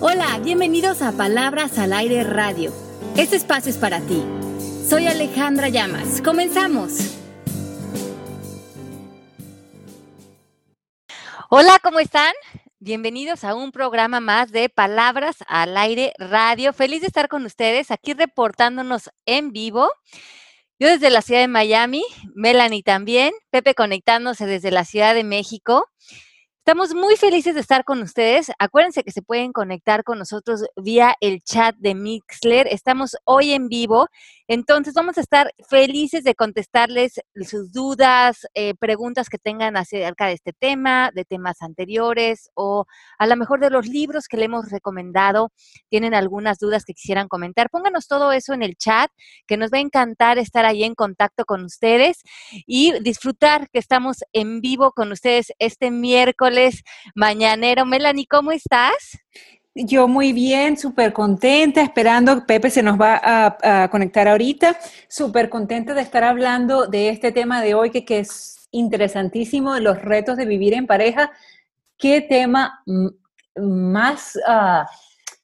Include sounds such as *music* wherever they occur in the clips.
Hola, bienvenidos a Palabras al Aire Radio. Este espacio es para ti. Soy Alejandra Llamas. Comenzamos. Hola, ¿cómo están? Bienvenidos a un programa más de Palabras al Aire Radio. Feliz de estar con ustedes aquí reportándonos en vivo. Yo desde la ciudad de Miami, Melanie también, Pepe conectándose desde la Ciudad de México. Estamos muy felices de estar con ustedes. Acuérdense que se pueden conectar con nosotros vía el chat de Mixler. Estamos hoy en vivo, entonces vamos a estar felices de contestarles sus dudas, eh, preguntas que tengan acerca de este tema, de temas anteriores o a lo mejor de los libros que le hemos recomendado. Tienen algunas dudas que quisieran comentar. Pónganos todo eso en el chat, que nos va a encantar estar ahí en contacto con ustedes y disfrutar que estamos en vivo con ustedes este miércoles mañanero. Melanie, ¿cómo estás? Yo muy bien, súper contenta, esperando, Pepe se nos va a, conectar ahorita, súper contenta de estar hablando de este tema de hoy que, es interesantísimo, los retos de vivir en pareja. Qué tema más uh,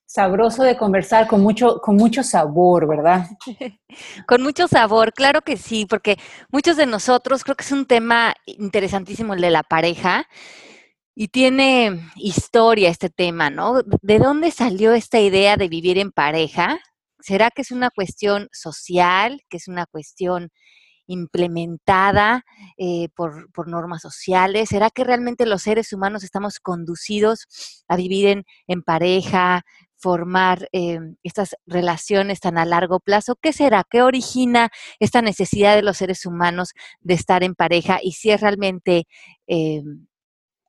sabroso de conversar, con mucho, con mucho sabor, ¿verdad? *laughs* con mucho sabor, claro que sí, porque muchos de nosotros creo que es un tema interesantísimo el de la pareja. Y tiene historia este tema, ¿no? ¿De dónde salió esta idea de vivir en pareja? ¿Será que es una cuestión social, que es una cuestión implementada eh, por, normas sociales? ¿Será que realmente los seres humanos estamos conducidos a vivir en, pareja, formar eh, estas relaciones tan a largo plazo? ¿Qué será? ¿Qué origina esta necesidad de los seres humanos de estar en pareja? Y si es realmente eh,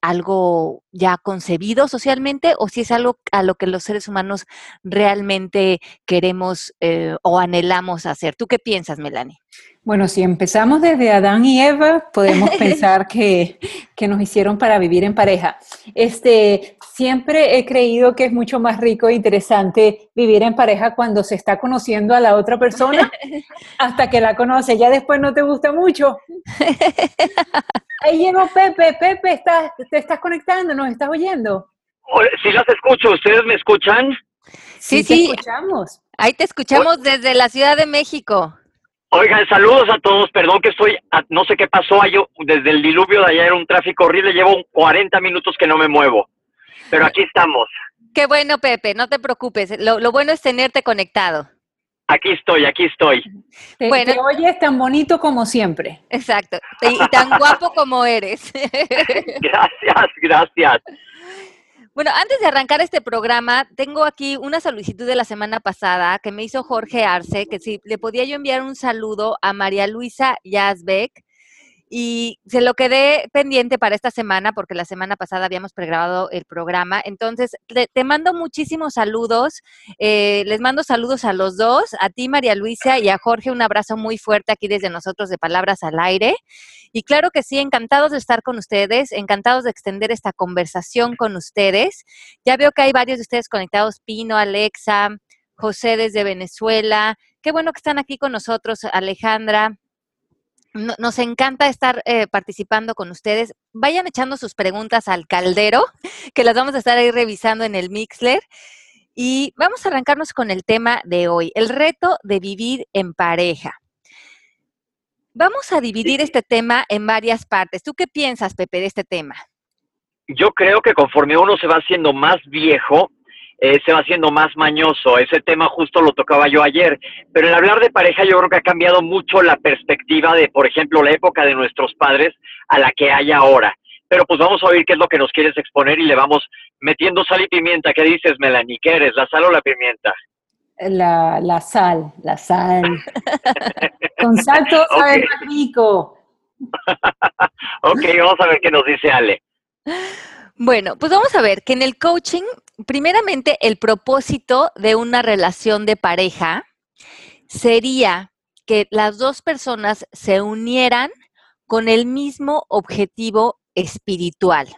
algo ya concebido socialmente o si es algo a lo que los seres humanos realmente queremos eh, o anhelamos hacer. ¿Tú qué piensas, Melanie? Bueno, si empezamos desde Adán y Eva, podemos *laughs* pensar que, nos hicieron para vivir en pareja. Este, siempre he creído que es mucho más rico e interesante vivir en pareja cuando se está conociendo a la otra persona *laughs* hasta que la conoce. Ya después no te gusta mucho. *laughs* Ahí llegó Pepe. Pepe, estás, te estás conectando, nos estás oyendo. Sí, las escucho. ¿Ustedes me escuchan? Sí, sí. escuchamos. Ahí te escuchamos desde la Ciudad de México. Oigan, saludos a todos. Perdón que estoy, no sé qué pasó. desde el diluvio de ayer un tráfico horrible. Llevo 40 minutos que no me muevo. Pero aquí estamos. Qué bueno, Pepe. No te preocupes. Lo, bueno es tenerte conectado. Aquí estoy, aquí estoy. Te, bueno, te oyes tan bonito como siempre. Exacto. Y tan guapo como eres. *laughs* gracias, gracias. Bueno, antes de arrancar este programa, tengo aquí una solicitud de la semana pasada que me hizo Jorge Arce, que si le podía yo enviar un saludo a María Luisa Yazbek, y se lo quedé pendiente para esta semana porque la semana pasada habíamos pregrabado el programa. Entonces, te, mando muchísimos saludos. Eh, les mando saludos a los dos, a ti María Luisa y a Jorge. Un abrazo muy fuerte aquí desde nosotros de Palabras al Aire. Y claro que sí, encantados de estar con ustedes, encantados de extender esta conversación con ustedes. Ya veo que hay varios de ustedes conectados, Pino, Alexa, José desde Venezuela. Qué bueno que están aquí con nosotros, Alejandra nos encanta estar eh, participando con ustedes. Vayan echando sus preguntas al caldero, *laughs* que las vamos a estar ahí revisando en el Mixler. Y vamos a arrancarnos con el tema de hoy, el reto de vivir en pareja. Vamos a dividir este tema en varias partes. ¿Tú qué piensas, Pepe, de este tema? Yo creo que conforme uno se va haciendo más viejo, eh, se va haciendo más mañoso. Ese tema justo lo tocaba yo ayer. Pero el hablar de pareja yo creo que ha cambiado mucho la perspectiva de, por ejemplo, la época de nuestros padres a la que hay ahora. Pero pues vamos a oír qué es lo que nos quieres exponer y le vamos metiendo sal y pimienta. ¿Qué dices, Melanie? ¿Qué eres, la sal o la pimienta? La, la sal, la sal. *laughs* Con sal todo sabe más rico. *laughs* ok, vamos a ver qué nos dice Ale. Bueno, pues vamos a ver que en el coaching, primeramente, el propósito de una relación de pareja sería que las dos personas se unieran con el mismo objetivo espiritual.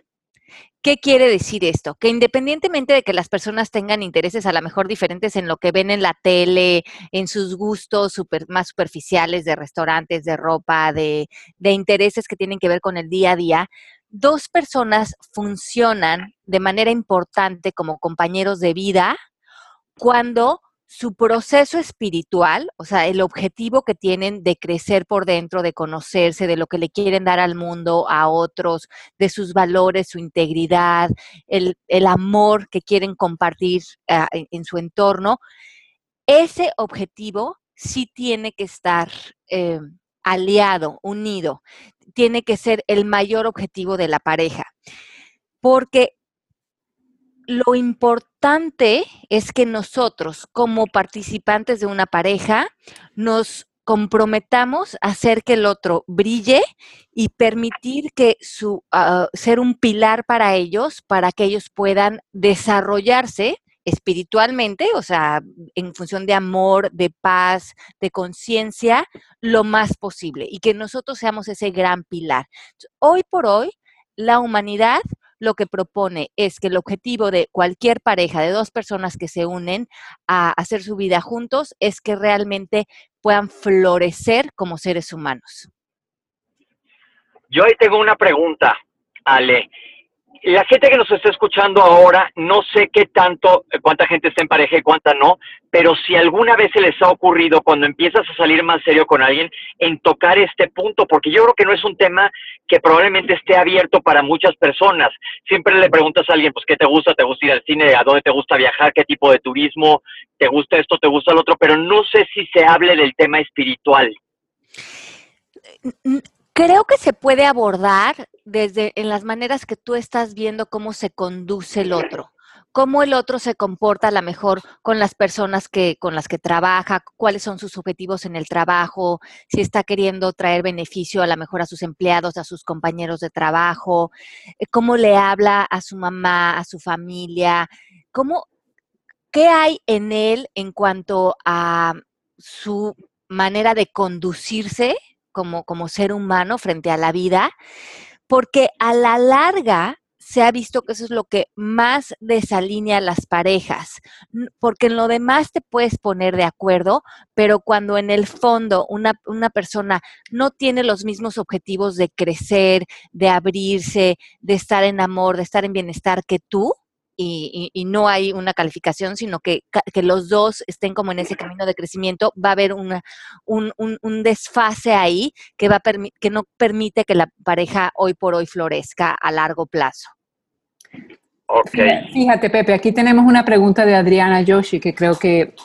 ¿Qué quiere decir esto? Que independientemente de que las personas tengan intereses a lo mejor diferentes en lo que ven en la tele, en sus gustos más superficiales de restaurantes, de ropa, de, de intereses que tienen que ver con el día a día, dos personas funcionan de manera importante como compañeros de vida cuando su proceso espiritual, o sea, el objetivo que tienen de crecer por dentro, de conocerse, de lo que le quieren dar al mundo, a otros, de sus valores, su integridad, el, amor que quieren compartir ah, en, su entorno, ese objetivo sí tiene que estar eh, aliado, unido, tiene que ser el mayor objetivo de la pareja, porque lo importante es que nosotros, como participantes de una pareja, nos comprometamos a hacer que el otro brille y permitir que su ah, ser un pilar para ellos, para que ellos puedan desarrollarse espiritualmente, o sea, en función de amor, de paz, de conciencia, lo más posible y que nosotros seamos ese gran pilar. Hoy por hoy, la humanidad lo que propone es que el objetivo de cualquier pareja de dos personas que se unen a hacer su vida juntos es que realmente puedan florecer como seres humanos. Yo ahí tengo una pregunta, Ale la gente que nos está escuchando ahora, no sé qué tanto, eh, cuánta gente está en pareja y cuánta no, pero si alguna vez se les ha ocurrido cuando empiezas a salir más serio con alguien en tocar este punto, porque yo creo que no es un tema que probablemente esté abierto para muchas personas. Siempre le preguntas a alguien, pues, ¿qué te gusta? ¿Te gusta ir al cine? ¿A dónde te gusta viajar? ¿Qué tipo de turismo? ¿Te gusta esto? ¿Te gusta el otro? Pero no sé si se hable del tema espiritual. Creo que se puede abordar desde en las maneras que tú estás viendo cómo se conduce el otro, cómo el otro se comporta a lo mejor con las personas que con las que trabaja, cuáles son sus objetivos en el trabajo, si está queriendo traer beneficio a lo mejor a sus empleados, a sus compañeros de trabajo, eh, cómo le habla a su mamá, a su familia, cómo qué hay en él en cuanto a su manera de conducirse como, ser humano frente a la vida, porque a la larga se ha visto que eso es lo que más desalinea a las parejas, porque en lo demás te puedes poner de acuerdo, pero cuando en el fondo una, una, persona no tiene los mismos objetivos de crecer, de abrirse, de estar en amor, de estar en bienestar que tú, y, no hay una calificación, sino que, que, los dos estén como en ese camino de crecimiento, va a haber una, un, un, desfase ahí que, va a que no permite que la pareja hoy por hoy florezca a largo plazo. Okay. Fíjate, Pepe, aquí tenemos una pregunta de Adriana Yoshi que creo que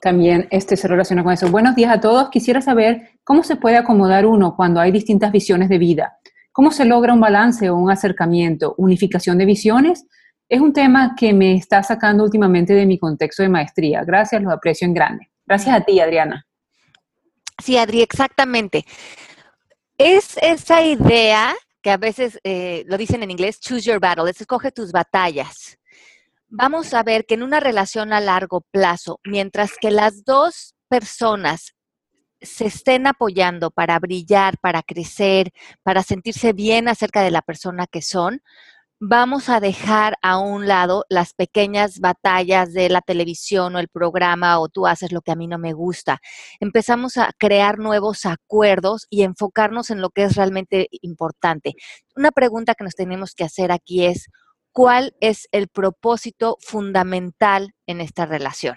también este se relaciona con eso. Buenos días a todos. Quisiera saber cómo se puede acomodar uno cuando hay distintas visiones de vida. ¿Cómo se logra un balance o un acercamiento? ¿Unificación de visiones? Es un tema que me está sacando últimamente de mi contexto de maestría. Gracias, lo aprecio en grande. Gracias a ti, Adriana. Sí, Adri, exactamente. Es esa idea que a veces eh, lo dicen en inglés, choose your battle, escoge tus batallas. Vamos a ver que en una relación a largo plazo, mientras que las dos personas se estén apoyando para brillar, para crecer, para sentirse bien acerca de la persona que son, vamos a dejar a un lado las pequeñas batallas de la televisión o el programa o tú haces lo que a mí no me gusta. Empezamos a crear nuevos acuerdos y enfocarnos en lo que es realmente importante. Una pregunta que nos tenemos que hacer aquí es, ¿cuál es el propósito fundamental en esta relación?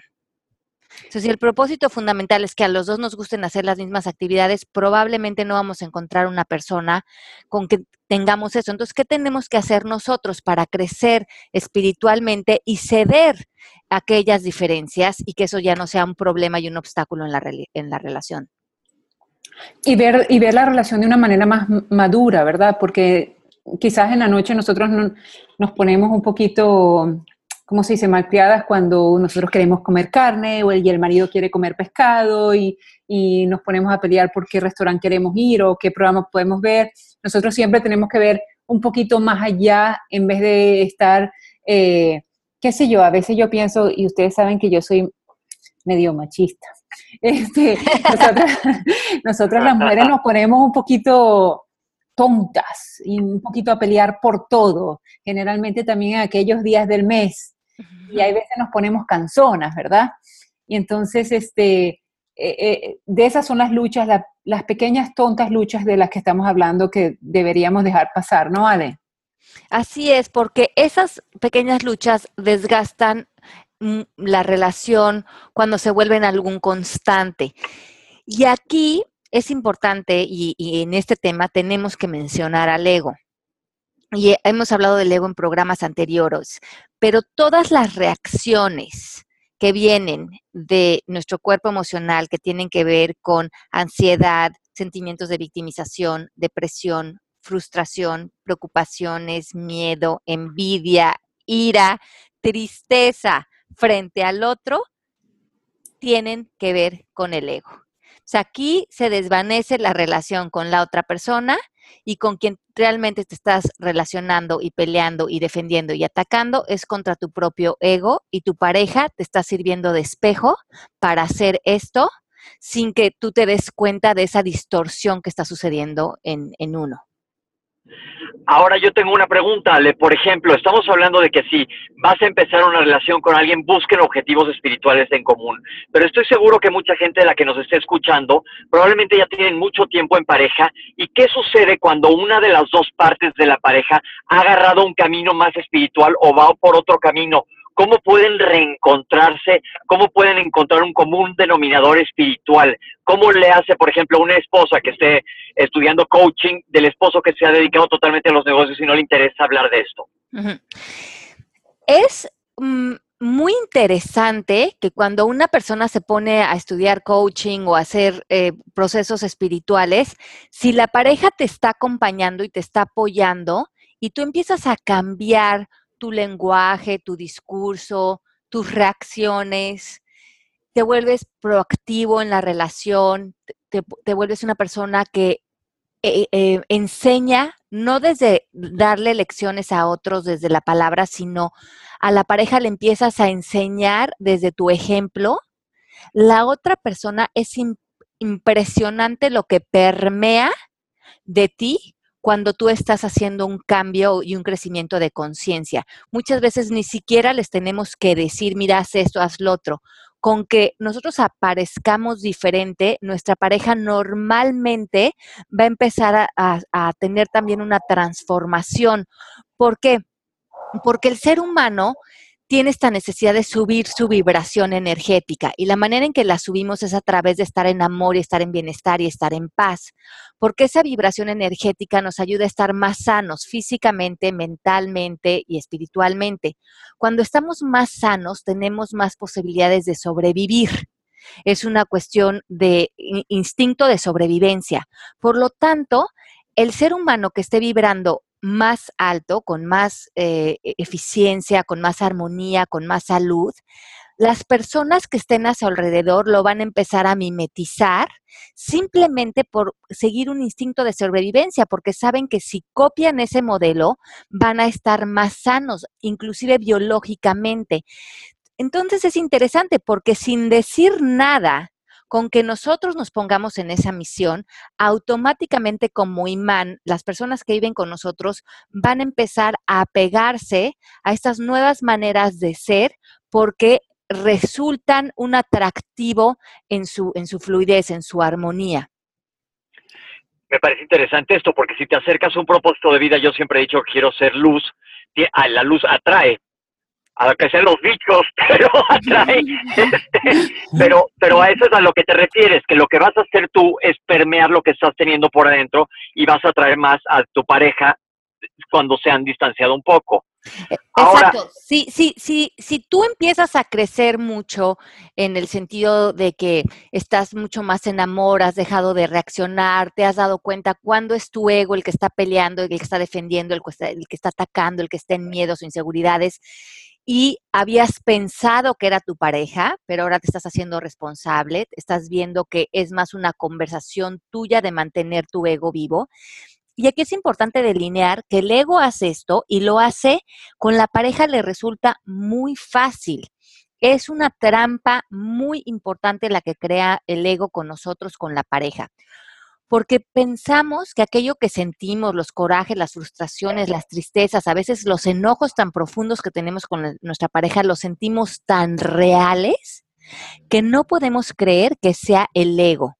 Entonces, si el propósito fundamental es que a los dos nos gusten hacer las mismas actividades, probablemente no vamos a encontrar una persona con que tengamos eso. Entonces, ¿qué tenemos que hacer nosotros para crecer espiritualmente y ceder aquellas diferencias y que eso ya no sea un problema y un obstáculo en la, en la relación? Y ver, y ver la relación de una manera más madura, ¿verdad? Porque quizás en la noche nosotros nos ponemos un poquito ¿cómo se dice?, malcriadas cuando nosotros queremos comer carne o el, y el marido quiere comer pescado y, nos ponemos a pelear por qué restaurante queremos ir o qué programa podemos ver. Nosotros siempre tenemos que ver un poquito más allá en vez de estar, eh, qué sé yo, a veces yo pienso, y ustedes saben que yo soy medio machista. *laughs* Este, *laughs* nosotras, las mujeres nos ponemos un poquito tontas y un poquito a pelear por todo, generalmente también en aquellos días del mes y hay veces nos ponemos canzonas, ¿verdad? Y entonces, este, eh, eh, de esas son las luchas, las pequeñas tontas luchas de las que estamos hablando que deberíamos dejar pasar, ¿no, Ale? Así es, porque esas pequeñas luchas desgastan mm, la relación cuando se vuelven algún constante. Y aquí es importante, y, y, en este tema tenemos que mencionar al ego. Y hemos hablado del ego en programas anteriores, pero todas las reacciones que vienen de nuestro cuerpo emocional, que tienen que ver con ansiedad, sentimientos de victimización, depresión, frustración, preocupaciones, miedo, envidia, ira, tristeza frente al otro, tienen que ver con el ego. O sea, aquí se desvanece la relación con la otra persona y con quien realmente te estás relacionando y peleando y defendiendo y atacando es contra tu propio ego y tu pareja te está sirviendo de espejo para hacer esto sin que tú te des cuenta de esa distorsión que está sucediendo en, en uno. Ahora yo tengo una pregunta. Por ejemplo, estamos hablando de que si vas a empezar una relación con alguien, busquen objetivos espirituales en común. Pero estoy seguro que mucha gente de la que nos esté escuchando probablemente ya tienen mucho tiempo en pareja. ¿Y qué sucede cuando una de las dos partes de la pareja ha agarrado un camino más espiritual o va por otro camino? Cómo pueden reencontrarse, cómo pueden encontrar un común denominador espiritual, cómo le hace, por ejemplo, una esposa que esté estudiando coaching del esposo que se ha dedicado totalmente a los negocios y no le interesa hablar de esto. Es mm, muy interesante que cuando una persona se pone a estudiar coaching o a hacer eh, procesos espirituales, si la pareja te está acompañando y te está apoyando y tú empiezas a cambiar tu lenguaje, tu discurso, tus reacciones, te vuelves proactivo en la relación, te, vuelves una persona que eh, eh, enseña, no desde darle lecciones a otros desde la palabra, sino a la pareja le empiezas a enseñar desde tu ejemplo, la otra persona es impresionante lo que permea de ti cuando tú estás haciendo un cambio y un crecimiento de conciencia. Muchas veces ni siquiera les tenemos que decir, mira, haz esto, haz lo otro. Con que nosotros aparezcamos diferente, nuestra pareja normalmente va a empezar a, tener también una transformación. ¿Por qué? Porque el ser humano tiene esta necesidad de subir su vibración energética y la manera en que la subimos es a través de estar en amor y estar en bienestar y estar en paz, porque esa vibración energética nos ayuda a estar más sanos físicamente, mentalmente y espiritualmente. Cuando estamos más sanos tenemos más posibilidades de sobrevivir. Es una cuestión de instinto de sobrevivencia. Por lo tanto, el ser humano que esté vibrando más alto, con más eh, e-, eficiencia, con más armonía, con más salud, las personas que estén a su alrededor lo van a empezar a mimetizar simplemente por seguir un instinto de sobrevivencia, porque saben que si copian ese modelo van a estar más sanos, inclusive biológicamente. Entonces es interesante porque sin decir nada, con que nosotros nos pongamos en esa misión, automáticamente como imán, las personas que viven con nosotros van a empezar a apegarse a estas nuevas maneras de ser porque resultan un atractivo en su, en su fluidez, en su armonía. Me parece interesante esto, porque si te acercas a un propósito de vida, yo siempre he dicho quiero ser luz, la luz atrae, a que sean los bichos, *laughs* pero atrae. Este, pero, pero a eso es a lo que te refieres, que lo que vas a hacer tú es permear lo que estás teniendo por adentro y vas a atraer más a tu pareja cuando se han distanciado un poco. E, exacto. Si, si, si, si tú empiezas a crecer mucho en el sentido de que estás mucho más en amor, has dejado de reaccionar, te has dado cuenta cuándo es tu ego el que está peleando, el que está defendiendo, el que está, el que está atacando, el que está en miedos o inseguridades, y habías pensado que era tu pareja, pero ahora te estás haciendo responsable, estás viendo que es más una conversación tuya de mantener tu ego vivo. Y aquí es importante delinear que el ego hace esto y lo hace con la pareja le resulta muy fácil. Es una trampa muy importante la que crea el ego con nosotros, con la pareja porque pensamos que aquello que sentimos, los corajes, las frustraciones, las tristezas, a veces los enojos tan profundos que tenemos con nuestra pareja, los sentimos tan reales que no podemos creer que sea el ego.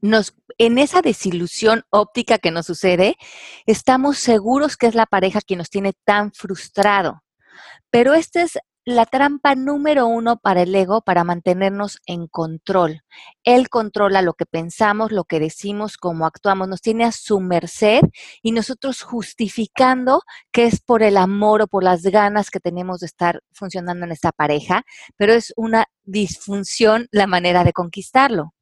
nos, en esa desilusión óptica que nos sucede, estamos seguros que es la pareja quien nos tiene tan frustrado. Pero esta es la trampa número uno para el ego para mantenernos en control. Él controla lo que pensamos, lo que decimos, cómo actuamos, nos tiene a su merced y nosotros justificando que es por el amor o por las ganas que tenemos de estar funcionando en esta pareja, pero es una disfunción la manera de conquistarlo.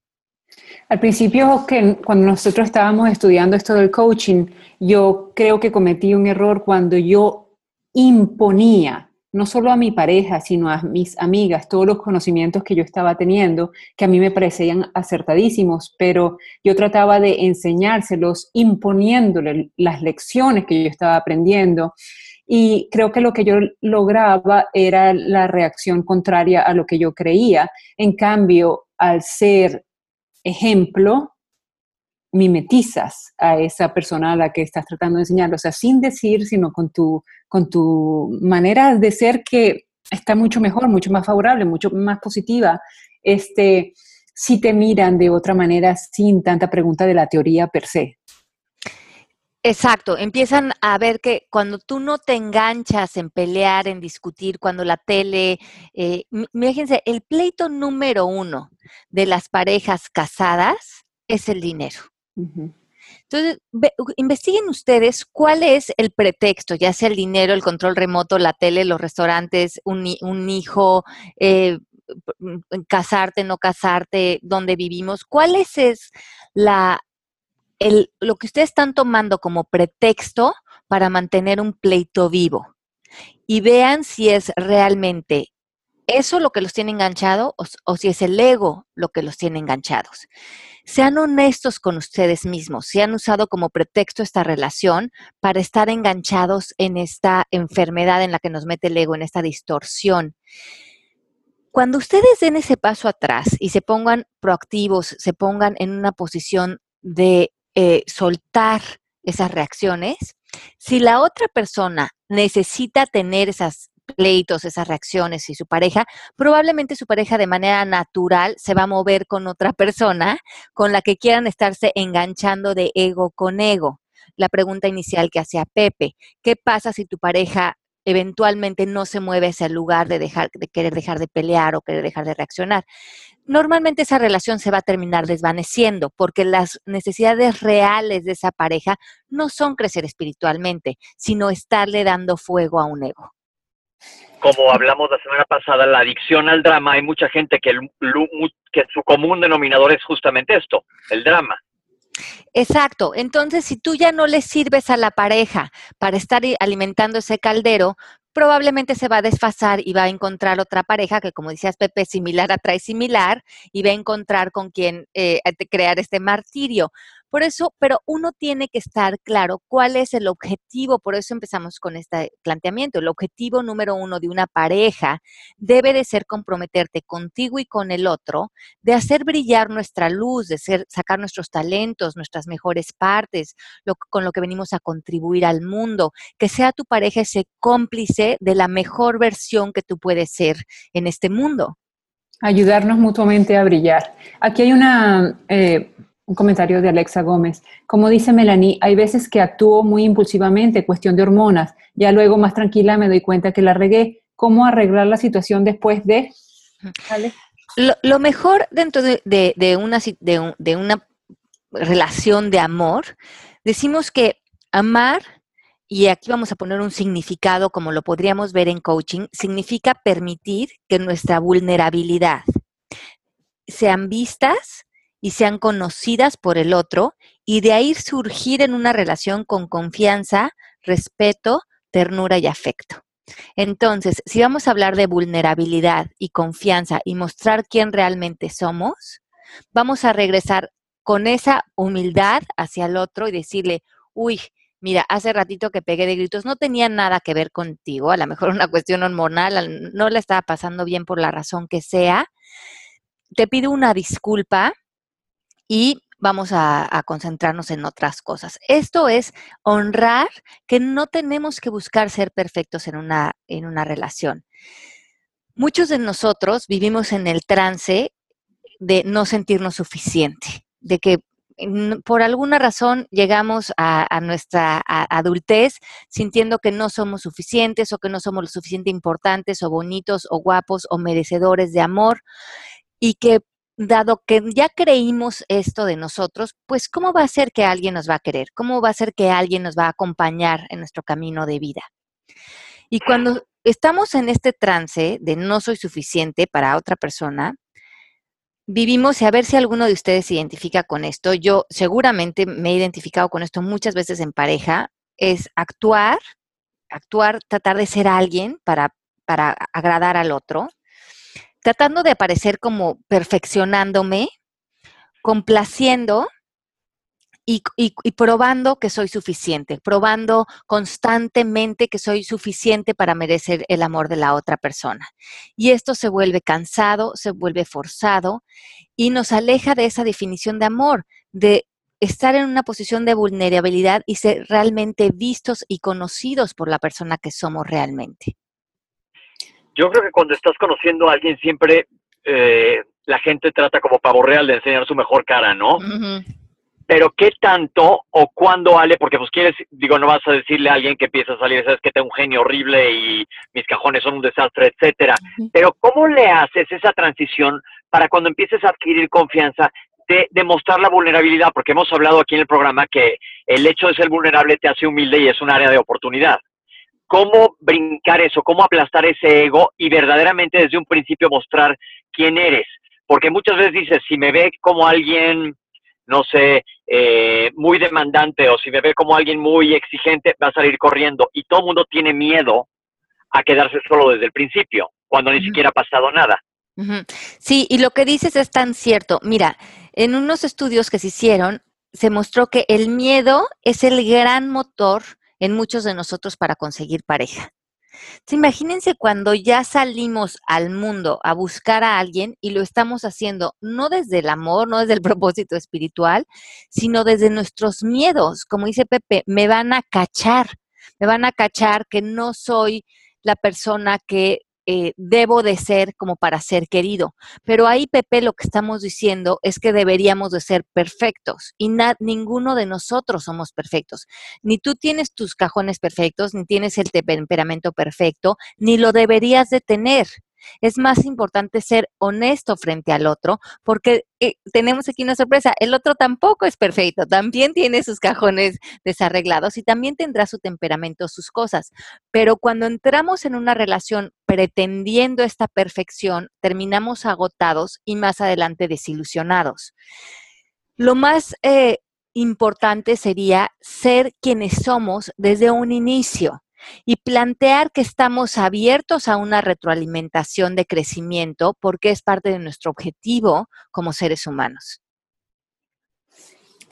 Al principio, que cuando nosotros estábamos estudiando esto del coaching, yo creo que cometí un error cuando yo imponía no solo a mi pareja, sino a mis amigas, todos los conocimientos que yo estaba teniendo, que a mí me parecían acertadísimos, pero yo trataba de enseñárselos imponiéndole las lecciones que yo estaba aprendiendo. Y creo que lo que yo lograba era la reacción contraria a lo que yo creía. En cambio, al ser ejemplo, mimetizas a esa persona a la que estás tratando de enseñar, o sea, sin decir, sino con tu, con tu manera de ser que está mucho mejor, mucho más favorable, mucho más positiva. Este, si te miran de otra manera sin tanta pregunta de la teoría per se. Exacto, empiezan a ver que cuando tú no te enganchas en pelear, en discutir, cuando la tele, eh, fíjense, el pleito número uno de las parejas casadas es el dinero. Entonces, investiguen ustedes cuál es el pretexto, ya sea el dinero, el control remoto, la tele, los restaurantes, un, hijo, eh, casarte, no casarte, dónde vivimos. ¿Cuál es, es la, el, lo que ustedes están tomando como pretexto para mantener un pleito vivo? Y vean si es realmente eso lo que los tiene enganchados o si es el ego lo que los tiene enganchados. Sean honestos con ustedes mismos. Si han usado como pretexto esta relación para estar enganchados en esta enfermedad en la que nos mete el ego, en esta distorsión. Cuando ustedes den ese paso atrás y se pongan proactivos, se pongan en una posición de eh, soltar esas reacciones, si la otra persona necesita tener esas pleitos, esas reacciones y su pareja, probablemente su pareja de manera natural se va a mover con otra persona con la que quieran estarse enganchando de ego con ego. La pregunta inicial que hacía Pepe, ¿qué pasa si tu pareja eventualmente no se mueve hacia el lugar de, dejar, de querer dejar de pelear o querer dejar de reaccionar? Normalmente esa relación se va a terminar desvaneciendo porque las necesidades reales de esa pareja no son crecer espiritualmente, sino estarle dando fuego a un ego como hablamos la semana pasada, la adicción al drama, hay mucha gente que, su común denominador es justamente esto, el drama. Exacto. Entonces, si tú ya no le sirves a la pareja para estar alimentando ese caldero, probablemente se va a desfasar y va a encontrar otra pareja que, como decías Pepe, similar atrae similar y va a encontrar con quien eh, crear este martirio. Por eso, pero uno tiene que estar claro cuál es el objetivo, por eso empezamos con este planteamiento. El objetivo número uno de una pareja debe de ser comprometerte contigo y con el otro, de hacer brillar nuestra luz, de ser, sacar nuestros talentos, nuestras mejores partes, con lo que venimos a contribuir al mundo, que sea tu pareja ese cómplice de la mejor versión que tú puedes ser en este mundo. Ayudarnos mutuamente a brillar. Aquí hay una... Eh, un comentario de Alexa Gómez. Como dice Melanie, hay veces que actúo muy impulsivamente, cuestión de hormonas. Ya luego más tranquila me doy cuenta que la regué. ¿Cómo arreglar la situación después de? Lo, mejor dentro de, una, de una relación de amor, decimos que amar, y aquí vamos a poner un significado como lo podríamos ver en coaching, significa permitir que nuestra vulnerabilidad sean vistas y sean conocidas por el otro y de ahí surgir en una relación con confianza, respeto, ternura y afecto. Entonces, si vamos a hablar de vulnerabilidad y confianza y mostrar quién realmente somos, vamos a regresar con esa humildad hacia el otro y decirle, uy, mira, hace ratito que pegué de gritos, no tenía nada que ver contigo, a lo mejor una cuestión hormonal, no le estaba pasando bien por la razón que sea. Te pido una disculpa y vamos a, concentrarnos en otras cosas. Esto es honrar que no tenemos que buscar ser perfectos en una, en una relación. Muchos de nosotros vivimos en el trance de no sentirnos suficiente, de que por alguna razón llegamos a, nuestra adultez sintiendo que no somos suficientes o que no somos lo suficiente importantes o bonitos o guapos o merecedores de amor y que dado que ya creímos esto de nosotros, pues ¿cómo va a ser que alguien nos va a querer? ¿Cómo va a ser que alguien nos va a acompañar en nuestro camino de vida? Y cuando estamos en este trance de no soy suficiente para otra persona, vivimos, y a ver si alguno de ustedes se identifica con esto, yo seguramente me he identificado con esto muchas veces en pareja, es actuar, actuar, tratar de ser alguien para, para agradar al otro, tratando de aparecer como perfeccionándome, complaciendo y, probando que soy suficiente, probando constantemente que soy suficiente para merecer el amor de la otra persona. Y esto se vuelve cansado, se vuelve forzado y nos aleja de esa definición de amor, de estar en una posición de vulnerabilidad y ser realmente vistos y conocidos por la persona que somos realmente. Yo creo que cuando estás conociendo a alguien siempre eh, la gente trata como pavo real de enseñar su mejor cara, ¿no? pero qué tanto o cuándo Ale, porque pues quieres, digo, no vas a decirle a alguien que empieza a salir, sabes que tengo un genio horrible y mis cajones son un desastre, etcétera. Pero ¿cómo le haces esa transición para cuando empieces a adquirir confianza de demostrar la vulnerabilidad? Porque hemos hablado aquí en el programa que el hecho de ser vulnerable te hace humilde y es un área de oportunidad. ¿Cómo brincar eso? ¿Cómo aplastar ese ego y verdaderamente desde un principio mostrar quién eres? Porque muchas veces dices, si me ve como alguien no sé, eh, muy demandante o si me ve como alguien muy exigente, va a salir corriendo. Y todo el mundo tiene miedo a quedarse solo desde el principio, cuando ni siquiera ha pasado nada. Sí, y lo que dices es tan cierto. Mira, en unos estudios que se hicieron, se mostró que el miedo es el gran motor en muchos de nosotros para conseguir pareja imagínense cuando ya salimos al mundo a buscar a alguien y lo estamos haciendo no desde el amor, no desde el *laughs* propósito espiritual, sino desde nuestros miedos. Como dice Pepe, me van a cachar, me van a cachar que no soy la persona que eh, debo de ser como para ser querido. Pero ahí, Pepe, lo que estamos diciendo es que deberíamos de ser perfectos y ninguno de nosotros somos perfectos. Ni tú tienes tus cajones perfectos, ni tienes el temperamento perfecto, ni lo deberías de tener. Es más importante ser honesto frente al otro porque eh, tenemos aquí una sorpresa. El otro tampoco es perfecto, también tiene sus cajones desarreglados y también tendrá su temperamento, sus cosas. Pero cuando entramos en una relación pretendiendo esta perfección, terminamos agotados y más adelante desilusionados. Lo más eh, importante sería ser quienes somos desde un inicio y plantear que estamos abiertos a una retroalimentación de crecimiento porque es parte de nuestro objetivo como seres humanos.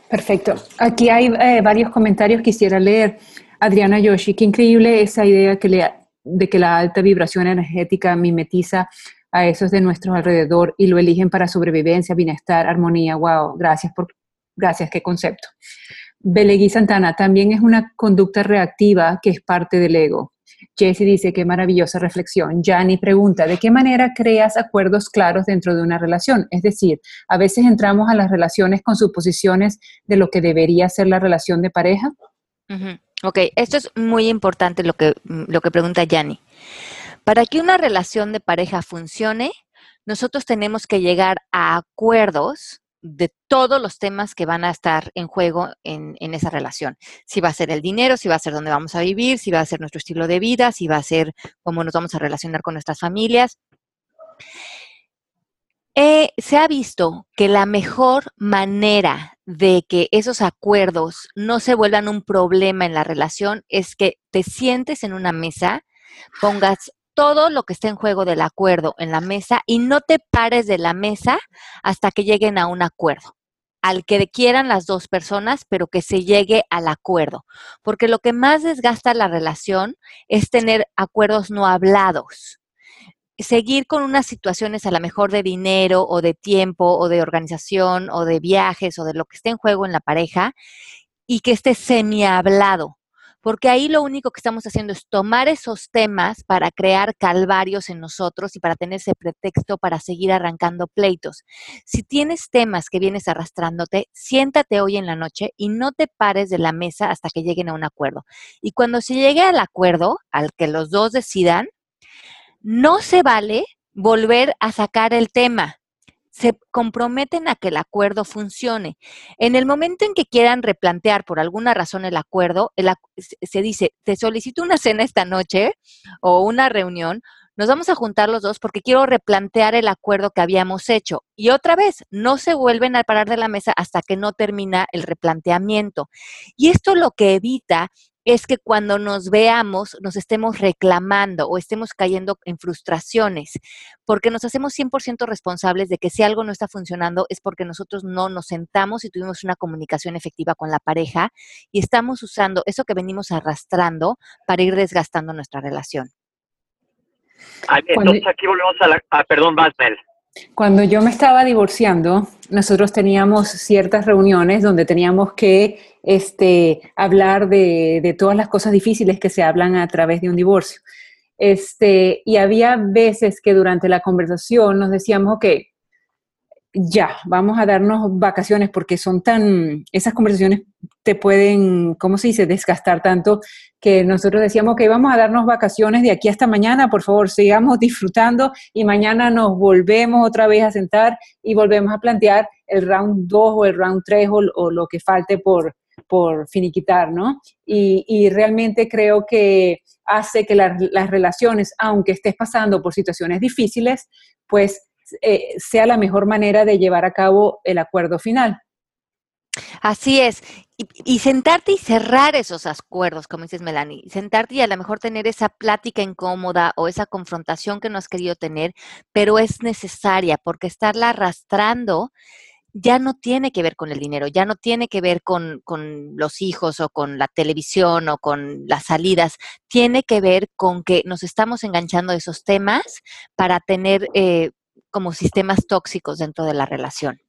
Perfecto. Aquí hay eh, varios comentarios que quisiera leer. Adriana Yoshi, qué increíble esa idea de que la alta vibración energética mimetiza a esos de nuestro alrededor y lo eligen para sobrevivencia, bienestar, armonía. Wow, gracias por, gracias, qué concepto. Belegui Santana, también es una conducta reactiva que es parte del ego. Jesse dice, qué maravillosa reflexión. Jani pregunta, ¿de qué manera creas acuerdos claros dentro de una relación? Es decir, a veces entramos a las relaciones con suposiciones de lo que debería ser la relación de pareja. Ok, esto es muy importante lo que, lo que pregunta Jani. Para que una relación de pareja funcione, nosotros tenemos que llegar a acuerdos de todos los temas que van a estar en juego en, esa relación. Si va a ser el dinero, si va a ser dónde vamos a vivir, si va a ser nuestro estilo de vida, si va a ser cómo nos vamos a relacionar con nuestras familias. Eh, se ha visto que la mejor manera de que esos acuerdos no se vuelvan un problema en la relación es que te sientes en una mesa, pongas todo lo que esté en juego del acuerdo en la mesa y no te pares de la mesa hasta que lleguen a un acuerdo al que quieran las dos personas, pero que se llegue al acuerdo. Porque lo que más desgasta la relación es tener acuerdos no hablados. Seguir con unas situaciones a lo mejor de dinero o de tiempo o de organización o de viajes o de lo que esté en juego en la pareja y que esté semi hablado porque ahí lo único que estamos haciendo es tomar esos temas para crear calvarios en nosotros y para tener ese pretexto para seguir arrancando pleitos. Si tienes temas que vienes arrastrándote, siéntate hoy en la noche y no te pares de la mesa hasta que lleguen a un acuerdo. Y cuando se llegue al acuerdo, al que los dos decidan, no se vale volver a sacar el tema se comprometen a que el acuerdo funcione. En el momento en que quieran replantear por alguna razón el acuerdo, se dice, te solicito una cena esta noche o una reunión, nos vamos a juntar los dos porque quiero replantear el acuerdo que habíamos hecho. Y otra vez, no se vuelven a parar de la mesa hasta que no termina el replanteamiento. Y esto lo que evita es que cuando nos veamos nos estemos reclamando o estemos cayendo en frustraciones, porque nos hacemos 100% responsables de que si algo no está funcionando es porque nosotros no nos sentamos y tuvimos una comunicación efectiva con la pareja y estamos usando eso que venimos arrastrando para ir desgastando nuestra relación. Entonces aquí volvemos a la... Ah, perdón, Basmel. Cuando yo me estaba divorciando, nosotros teníamos ciertas reuniones donde teníamos que este, hablar de, todas las cosas difíciles que se hablan a través de un divorcio. Este, y había veces que durante la conversación nos decíamos, que ya, vamos a darnos vacaciones porque son tan, esas conversaciones te pueden, ¿cómo se dice?, desgastar tanto que nosotros decíamos que vamos a darnos vacaciones de aquí hasta mañana, por favor, sigamos *laughs* disfrutando y mañana nos volvemos otra vez a sentar y volvemos a plantear el round 2 o el round 3 o, lo que falte por, por finiquitar, ¿no? Y, realmente creo que hace que las relaciones, aunque estés pasando por situaciones difíciles, pues eh, sea la mejor manera de llevar a cabo el acuerdo final. Así es. Y, sentarte y cerrar esos acuerdos, como dices, Melanie. Sentarte y a lo mejor tener esa plática incómoda o esa confrontación que no has querido tener, pero es necesaria porque estarla arrastrando ya no tiene que ver con el dinero, ya no tiene que ver con, con, los hijos o con la televisión o con las salidas, tiene que ver con que nos estamos enganchando a esos temas para tener eh, como sistemas tóxicos dentro de la relación.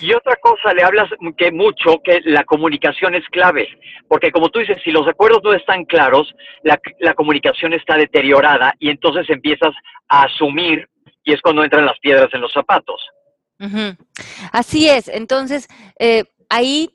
Y otra cosa, le hablas que mucho que la comunicación es clave, porque como tú dices, si los acuerdos no están claros, la, la comunicación está deteriorada y entonces empiezas a asumir y es cuando entran las piedras en los zapatos. Así es, entonces eh, ahí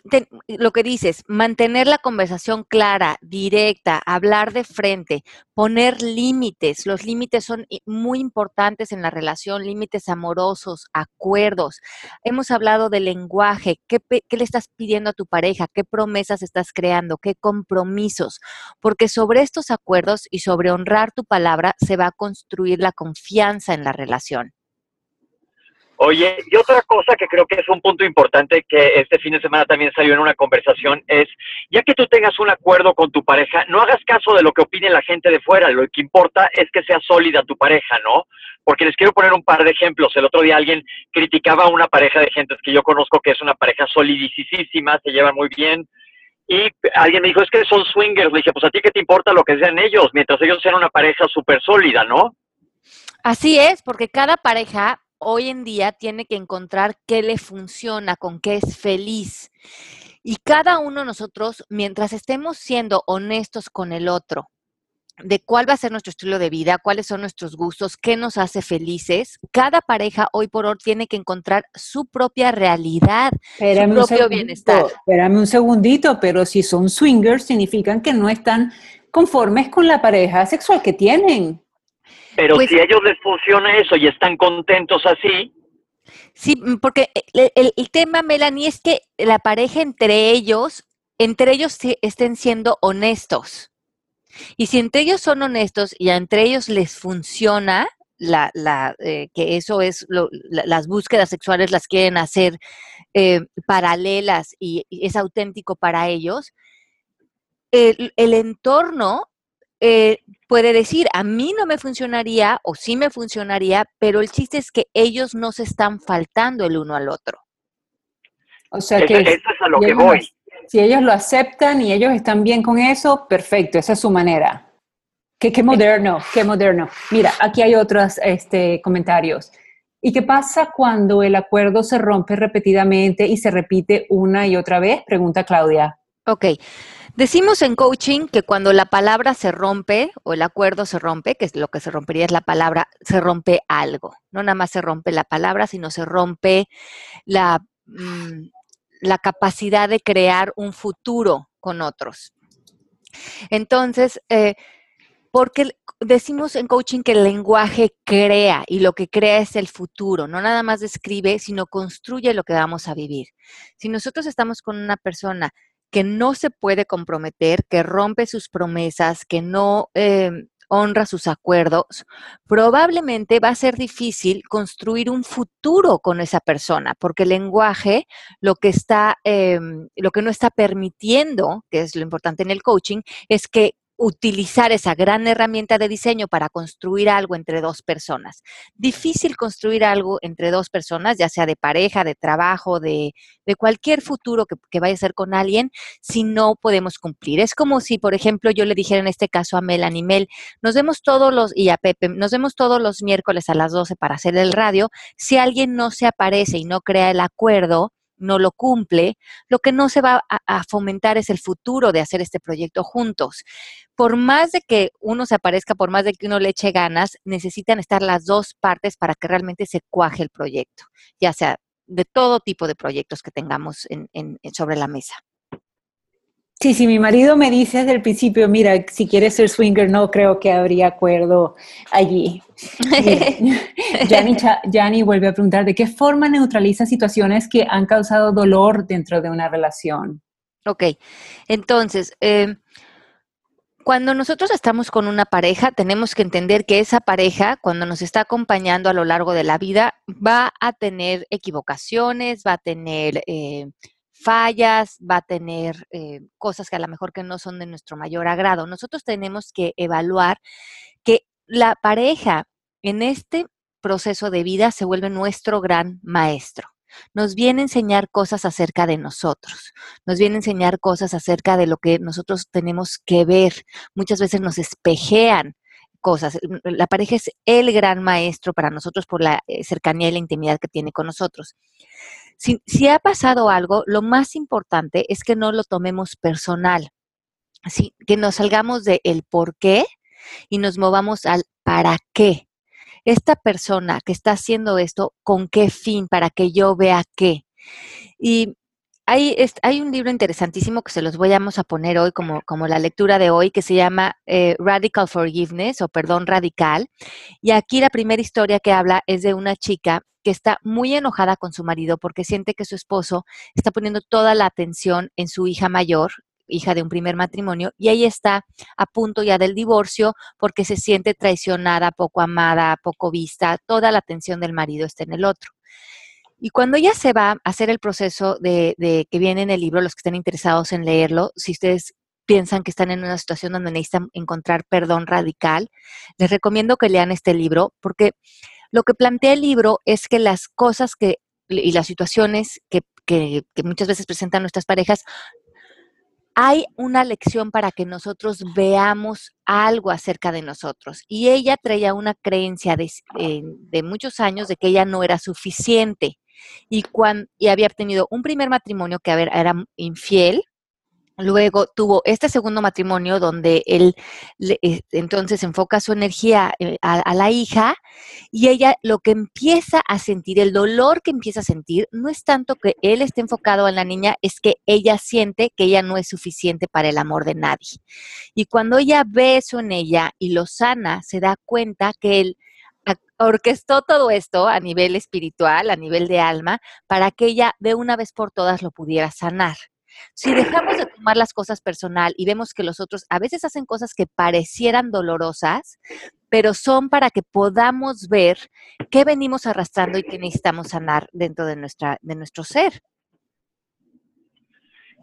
lo que dices, mantener la conversación clara, directa, hablar de frente, poner límites. Los límites son muy importantes en la relación, límites amorosos, acuerdos. Hemos hablado del lenguaje, ¿Qué, ¿qué, le estás pidiendo a tu pareja? ¿Qué promesas estás creando? ¿Qué compromisos? Porque sobre estos acuerdos y sobre honrar tu palabra se va a construir la confianza en la relación. Oye, y otra cosa que creo que es un punto importante que este fin de semana también salió en una conversación es, ya que tú tengas un acuerdo con tu pareja, no hagas caso de lo que opine la gente de fuera, lo que importa es que sea sólida tu pareja, ¿no? Porque les quiero poner un par de ejemplos. El otro día alguien criticaba a una pareja de gentes que yo conozco que es una pareja solidísima, se llevan muy bien, y alguien me dijo, es que son swingers. Le dije, pues a ti qué te importa lo que sean ellos, mientras ellos sean una pareja súper sólida, ¿no? Así es, porque cada pareja hoy en día tiene que encontrar qué le funciona, con qué es feliz. Y cada uno de nosotros, mientras estemos siendo honestos con el otro, de cuál va a ser nuestro estilo de vida, cuáles son nuestros gustos, qué nos hace felices. Cada pareja hoy por hoy tiene que encontrar su propia realidad, su propio bienestar. Espérame un segundito, pero si son swingers, significan que no están conformes con la pareja sexual que tienen. Pero pues si a ellos les funciona eso y están contentos así. Sí, mm, porque el, el, tema, Melanie, es que la pareja entre ellos, entre ellos estén siendo honestos. Y si entre ellos son honestos y entre ellos les funciona, la, la, eh, que eso es, las búsquedas sexuales las quieren hacer eh, paralelas y, es auténtico para ellos, el, el entorno eh, puede decir, a mí no me funcionaría o sí me funcionaría, pero el chiste es que ellos no se están faltando el uno al otro. O sea que... Eso, es a lo que voy. si ellos lo aceptan y ellos están bien con eso, perfecto, esa es su manera. Qué, qué moderno, qué moderno. Mira, aquí hay otros este, comentarios. ¿Y qué pasa cuando el acuerdo se rompe repetidamente y se repite una y otra vez? Pregunta Claudia. Ok. Decimos en coaching que cuando la palabra se rompe o el acuerdo se rompe, que es lo que se rompería es la palabra, se rompe algo. No nada más se rompe la palabra, sino se rompe la, mm, capacidad de crear un futuro con otros. Entonces, eh, porque decimos en coaching que el lenguaje crea y lo que crea es el futuro, no nada más describe, sino construye lo que vamos a vivir. Si nosotros estamos con una persona que no se puede comprometer, que rompe sus promesas, que no em, honra sus acuerdos, probablemente va a ser difícil construir un futuro con esa persona, porque el lenguaje lo que está, em, lo que no está permitiendo, que es lo importante en el coaching, es que utilizar esa gran herramienta de diseño para construir algo entre dos personas. Difícil construir algo entre dos personas, ya sea de pareja, de trabajo, de, cualquier futuro que, vaya a ser con alguien, si no podemos cumplir. Es como si, por ejemplo, yo le dijera en este caso a Melanie Mel, nos vemos todos los, y a Pepe, nos vemos todos los miércoles a las 12 para hacer el radio. Si alguien no se aparece y no crea el acuerdo, no lo cumple, lo que no se va a, fomentar es el futuro de hacer este proyecto juntos. Por más de que uno se aparezca, por más de que uno le eche ganas, necesitan estar las dos partes para que realmente se cuaje el proyecto, ya sea de todo tipo de proyectos que tengamos sobre la mesa. Sí, si mi marido me dice desde el principio, mira, si quieres ser swinger, no creo que habría acuerdo allí. *laughs* Jani *laughs* vuelve a preguntar, ¿de qué forma neutraliza situaciones que han causado dolor dentro de una relación? Ok, entonces, em, cuando nosotros estamos con una pareja, tenemos que entender que esa pareja, cuando nos está acompañando a lo largo de la vida, va a tener equivocaciones, va a tener... Eh, fallas, va a tener eh, cosas que a lo mejor que no son de nuestro mayor agrado. Nosotros tenemos que evaluar que la pareja en este proceso de vida se vuelve nuestro gran maestro. Nos viene a enseñar cosas acerca de nosotros, nos viene a enseñar cosas acerca de lo que nosotros tenemos que ver. Muchas veces nos espejean cosas. La pareja es el gran maestro para nosotros por la eh, cercanía y la intimidad que tiene con nosotros. Si, ha pasado algo, lo más importante es que no lo tomemos personal, así que nos salgamos de el por qué y nos movamos al para qué. Esta persona que está haciendo esto, ¿con qué fin? Para que yo vea qué. Y hay, hay, un libro interesantísimo que se los voy a, poner hoy como, como la lectura de hoy, que se llama eh, Radical Forgiveness o Perdón Radical. Y aquí la primera historia que habla es de una chica que está muy enojada con su marido porque siente que su esposo está poniendo toda la atención en su hija mayor, hija de un primer matrimonio, y ella está a punto ya del divorcio porque se siente traicionada, poco amada, poco vista, toda la atención del marido está en el otro. Y cuando ella se va a hacer el proceso de, que viene en el libro, los que estén interesados en leerlo, si ustedes piensan que están en una situación donde necesitan encontrar perdón radical, les recomiendo que lean este libro porque lo que plantea el libro es que las cosas que y las situaciones que, que, que muchas veces presentan nuestras parejas hay una lección para que nosotros veamos algo acerca de nosotros. Y ella traía una creencia de, eh, de, muchos años de que ella no era suficiente y, cuando, y había tenido un primer matrimonio que era infiel. Luego tuvo este segundo matrimonio donde él entonces enfoca su energía eh, a, la hija y ella lo que empieza a sentir, el dolor que empieza a sentir, no es tanto que él esté enfocado en la niña, es que ella siente que ella no es suficiente para el amor de nadie. Y cuando ella ve eso en ella y lo sana, se da cuenta que él orquestó todo esto a nivel espiritual, a nivel de alma, para que ella de una vez por todas lo pudiera sanar. Si dejamos de tomar las cosas personal y vemos que los otros a veces hacen cosas que parecieran dolorosas, pero son para que podamos ver qué venimos arrastrando y qué necesitamos sanar dentro de, nuestra, de nuestro ser.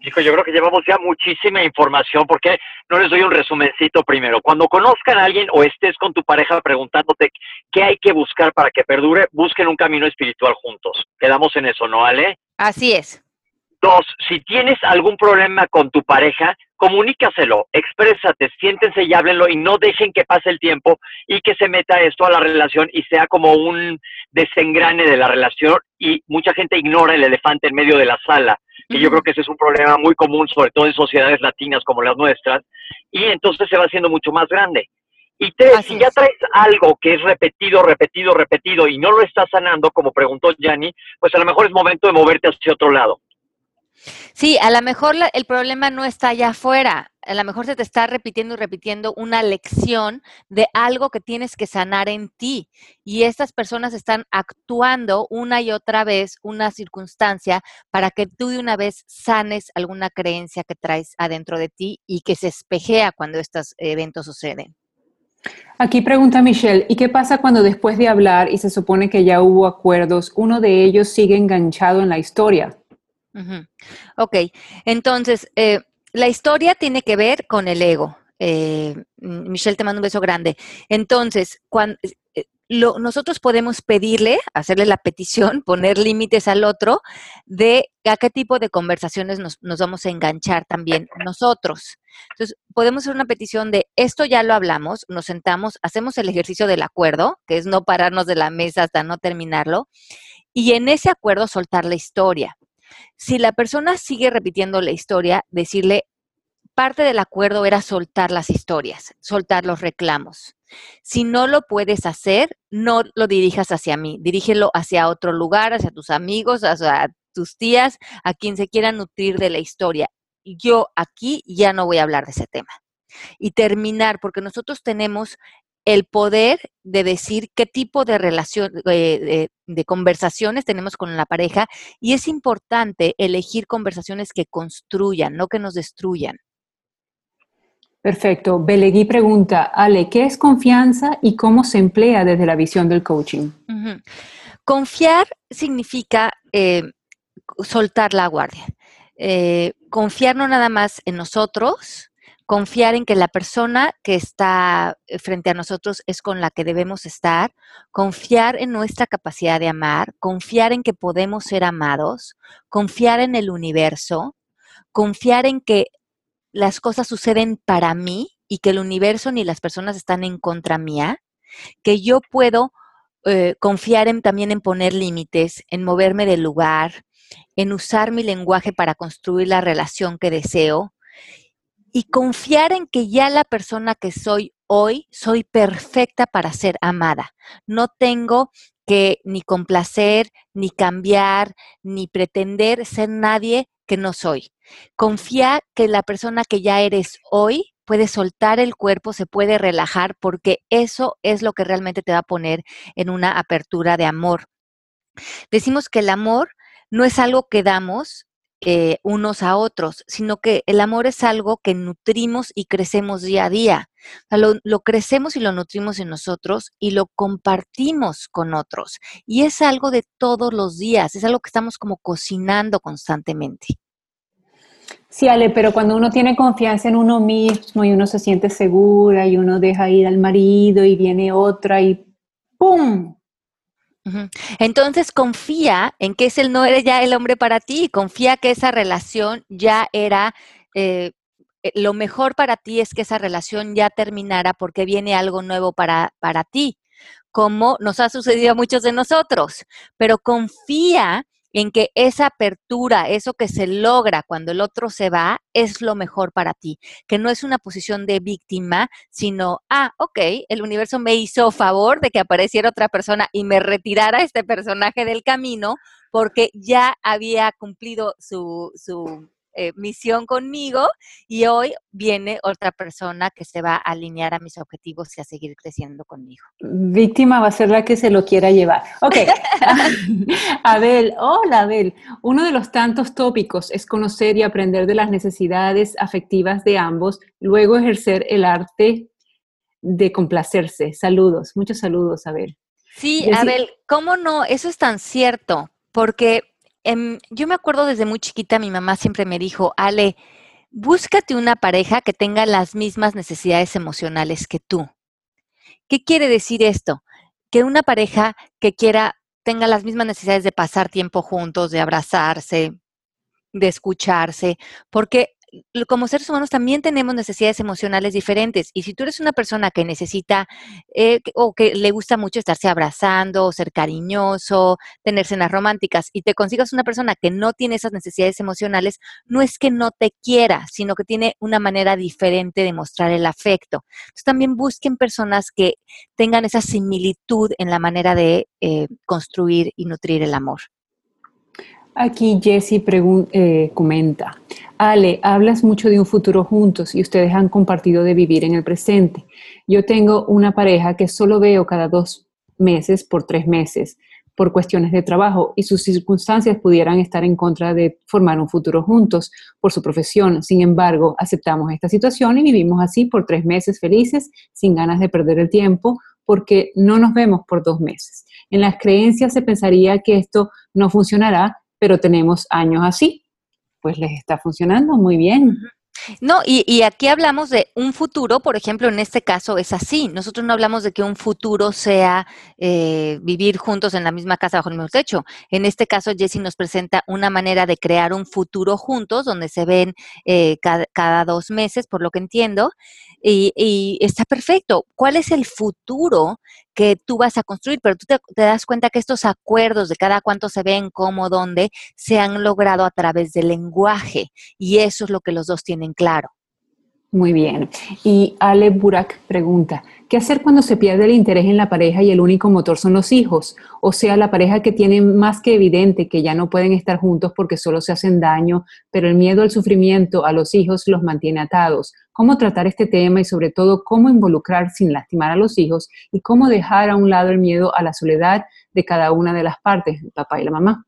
Hijo, yo creo que llevamos ya muchísima información, porque no les doy un resumencito primero. Cuando conozcan a alguien o estés con tu pareja preguntándote qué hay que buscar para que perdure, busquen un camino espiritual juntos. Quedamos en eso, ¿no, Ale? Así es. Dos, si tienes algún problema con tu pareja, comunícaselo, exprésate, siéntense y háblenlo y no dejen que pase el tiempo y que se meta esto a la relación y sea como un desengrane de la relación y mucha gente ignora el elefante en medio de la sala que yo creo que ese es un problema muy común, sobre todo en sociedades latinas como las nuestras, y entonces se va haciendo mucho más grande. Y tres, si ya traes algo que es repetido, repetido, repetido y no lo estás sanando, como preguntó Yanni, pues a lo mejor es momento de moverte hacia otro lado. Sí, a lo mejor el problema no está allá afuera. A lo mejor se te está repitiendo y repitiendo una lección de algo que tienes que sanar en ti. Y estas personas están actuando una y otra vez una circunstancia para que tú de una vez sanes alguna creencia que traes adentro de ti y que se espejea cuando estos eventos suceden. Aquí pregunta Michelle, ¿y qué pasa cuando después de hablar y se supone que ya hubo acuerdos, uno de ellos sigue enganchado en la historia? Ok, entonces, eh, la historia tiene que ver con el ego. Eh, Michelle, te mando un beso grande. Entonces, cuando, eh, nosotros podemos pedirle, hacerle la petición, *laughs* poner límites al otro de a qué tipo de conversaciones nos, nos, vamos a enganchar también nosotros. Entonces, podemos hacer una petición de esto ya lo hablamos, nos sentamos, hacemos el ejercicio del acuerdo, que es no pararnos de la mesa hasta no terminarlo, y en ese acuerdo soltar la historia. Si la persona sigue repitiendo la historia, decirle, parte del acuerdo era soltar las historias, soltar los reclamos. Si no lo puedes hacer, no lo dirijas hacia mí, dirígelo hacia otro lugar, hacia tus amigos, hacia tus tías, a quien se quiera nutrir de la historia. Yo aquí ya no voy a hablar de ese tema. Y terminar, porque nosotros tenemos el poder de decir qué tipo de relación, eh, de, conversaciones tenemos con la pareja y es importante elegir conversaciones que construyan, no que nos destruyan. Perfecto. Belegui pregunta, Ale, ¿qué es confianza y cómo se emplea desde la visión del coaching? Confiar significa eh, soltar la guardia. Eh, confiar no nada más en nosotros, confiar en que la persona que está eh, frente a nosotros es con la que debemos estar, confiar en nuestra capacidad de amar, confiar en que podemos ser amados, confiar en el universo, confiar en que las cosas suceden para mí y que el universo ni las personas están en contra mía, que yo puedo eh, confiar en, también en poner límites, en moverme del lugar, en usar mi lenguaje para construir la relación que deseo y confiar en que ya la persona que soy hoy soy perfecta para ser amada. No tengo que ni complacer, ni cambiar, ni pretender ser nadie que no soy. Confía que la persona que ya eres hoy puede soltar el cuerpo, se puede relajar, porque eso es lo que realmente te va a poner en una apertura de amor. Decimos que el amor no es algo que damos, eh, unos a otros, sino que el amor es algo que nutrimos y crecemos día a día. lo, crecemos y lo nutrimos en nosotros y lo compartimos con otros. Y es algo de todos los días, es algo que estamos como cocinando constantemente. Sí, Ale, pero cuando uno tiene confianza en uno mismo y uno se siente segura y uno deja ir al marido y viene otra y ¡pum! Entonces confía en que ese no era ya el hombre para ti, confía que esa relación ya era, eh, lo mejor para ti es que esa relación ya terminara porque viene algo nuevo para, para ti, como nos ha sucedido a muchos de nosotros, pero confía en que esa apertura, eso que se logra cuando el otro se va, es lo mejor para ti, que no es una posición de víctima, sino, ah, ok, el universo me hizo favor de que apareciera otra persona y me retirara este personaje del camino porque ya había cumplido su, su eh, misión conmigo y hoy viene otra persona que se va a alinear a mis objetivos y a seguir creciendo conmigo. Víctima va a ser la que se lo quiera llevar. Ok. *laughs* Abel, hola Abel. Uno de los tantos tópicos es conocer y aprender de las necesidades afectivas de ambos, luego ejercer el arte de complacerse. Saludos, muchos saludos, Abel. Sí, Abel, ¿cómo no? Eso es tan cierto, porque Em, yo me acuerdo desde muy chiquita, mi mamá siempre me dijo, Ale, búscate una pareja que tenga las mismas necesidades emocionales que tú. ¿Qué quiere decir esto? Que una pareja que quiera, tenga las mismas necesidades de pasar tiempo juntos, de abrazarse, de escucharse, porque como seres humanos también tenemos necesidades emocionales diferentes. Y si tú eres una persona que necesita eh, o que le gusta mucho estarse abrazando, ser cariñoso, tener cenas románticas, y te consigas una persona que no tiene esas necesidades emocionales, no es que no te quiera, sino que tiene una manera diferente de mostrar el afecto. Entonces también busquen personas que tengan esa similitud en la manera de eh, construir y nutrir el amor. Aquí Jessie eh, comenta, Ale, hablas mucho de un futuro juntos y ustedes han compartido de vivir en el presente. Yo tengo una pareja que solo veo cada dos meses por tres meses por cuestiones de trabajo y sus circunstancias pudieran estar en contra de formar un futuro juntos por su profesión. Sin embargo, aceptamos esta situación y vivimos así por tres meses felices, sin ganas de perder el tiempo, porque no nos vemos por dos meses. En las creencias se pensaría que esto no funcionará, pero tenemos años así. Pues les está funcionando muy bien. No, y, aquí hablamos de un futuro, por ejemplo, en este caso es así. Nosotros no hablamos de que un futuro sea eh, vivir juntos en la misma casa bajo el mismo techo. En este caso, Jessie nos presenta una manera de crear un futuro juntos, donde se ven eh, cada, dos meses, por lo que entiendo, y, y, está perfecto. ¿Cuál es el futuro que tú vas a construir? Pero tú te, te das cuenta que estos acuerdos de cada cuánto se ven, cómo, dónde, se han logrado a través del lenguaje, y eso es lo que los dos tienen claro. Muy bien. Y Ale Burak pregunta, ¿qué hacer cuando se pierde el interés en la pareja y el único motor son los hijos? O sea, la pareja que tiene más que evidente que ya no pueden estar juntos porque solo se hacen daño, pero el miedo al sufrimiento a los hijos los mantiene atados. ¿Cómo tratar este tema y sobre todo cómo involucrar sin lastimar a los hijos y cómo dejar a un lado el miedo a la soledad de cada una de las partes, el papá y la mamá?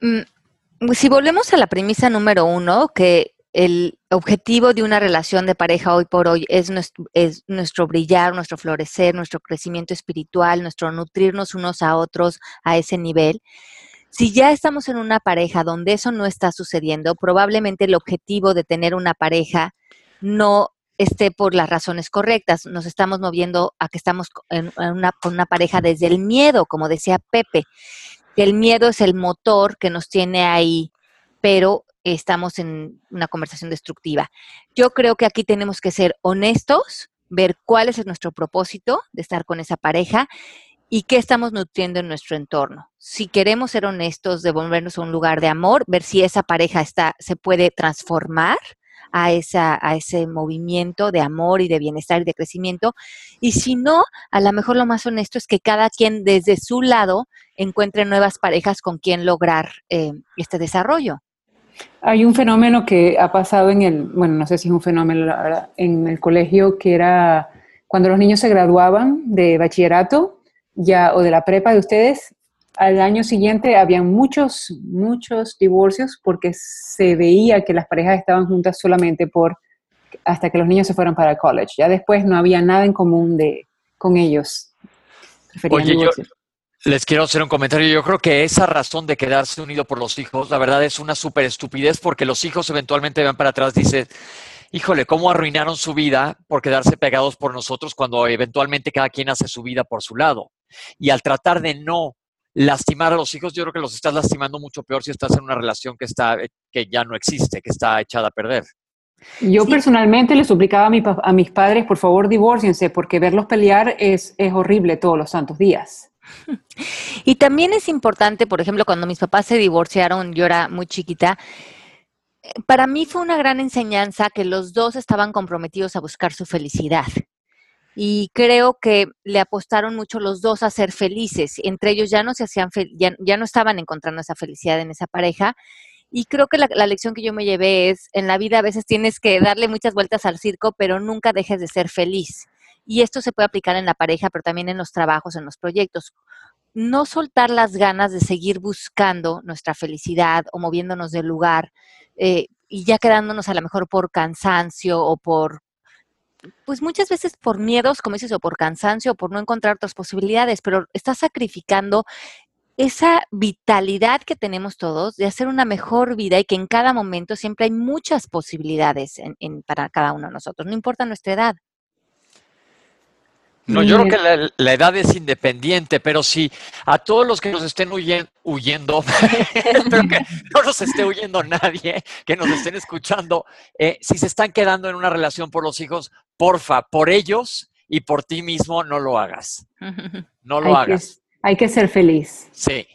Mm, si volvemos a la premisa número uno, que el objetivo de una relación de pareja hoy por hoy es nuestro, brillar, nuestro florecer, nuestro crecimiento espiritual, nuestro nutrirnos unos a otros a ese nivel. Si ya estamos en una pareja donde eso no está sucediendo, probablemente el objetivo de tener una pareja no esté por las razones correctas. Nos estamos moviendo a que estamos en una, con una pareja desde el miedo, como decía Pepe. El miedo es el motor que nos tiene ahí, pero estamos en una conversación destructiva. Yo creo que aquí tenemos que ser honestos, ver cuál es nuestro propósito de estar con esa pareja y qué estamos nutriendo en nuestro entorno. Si queremos ser honestos, devolvernos a un lugar de amor, ver si esa pareja está, se puede transformar a, esa, a ese movimiento de amor y de bienestar y de crecimiento. Y si no, a lo mejor lo más honesto es que cada quien desde su lado encuentre nuevas parejas con quien lograr eh, este desarrollo. Hay un fenómeno que ha pasado en el, bueno, no sé si es un fenómeno, en el colegio que era cuando los niños se graduaban de bachillerato ya o de la prepa de ustedes, al año siguiente habían muchos, muchos divorcios porque se veía que las parejas estaban juntas solamente por hasta que los niños se fueron para el college. Ya después no había nada en común de, con ellos. Oye, les quiero hacer un comentario. Yo creo que esa razón de quedarse unido por los hijos, la verdad es una súper estupidez porque los hijos eventualmente van para atrás, dicen, híjole, ¿cómo arruinaron su vida por quedarse pegados por nosotros cuando eventualmente cada quien hace su vida por su lado? Y al tratar de no lastimar a los hijos, yo creo que los estás lastimando mucho peor si estás en una relación que, está, que ya no existe, que está echada a perder. Yo personalmente le suplicaba a, a, mis padres, por favor, divórciense, porque verlos pelear es, es horrible todos los santos días. *laughs* Y también es importante, por ejemplo, cuando mis papás se divorciaron, yo era muy chiquita, para mí fue una gran enseñanza que los dos estaban comprometidos a buscar su felicidad. Y creo que le apostaron mucho los dos a ser felices. Entre ellos ya no se hacían, ya, ya, no estaban encontrando esa felicidad en esa pareja. Y creo que la, la lección que yo me llevé es, en la vida a veces tienes que darle muchas vueltas al circo, pero nunca dejes de ser feliz. Y esto se puede aplicar en la pareja, pero también en los trabajos, en los proyectos. No soltar las ganas de seguir buscando nuestra felicidad o moviéndonos del lugar eh, y ya quedándonos a lo mejor por cansancio o por, pues muchas veces por miedos, como dices, o por cansancio o por no encontrar otras posibilidades, pero estás sacrificando esa vitalidad que tenemos todos de hacer una mejor vida y que en cada momento siempre hay muchas posibilidades para cada uno de nosotros, no importa nuestra edad. No, yo creo que la, edad es independiente, pero si a todos los que nos estén huyendo, *laughs* espero que no nos esté huyendo nadie, que nos estén escuchando, eh, si se están quedando en una relación por los hijos, porfa, por ellos y por ti mismo, no lo hagas. *laughs* No lo hagas. hay que ser feliz. Sí,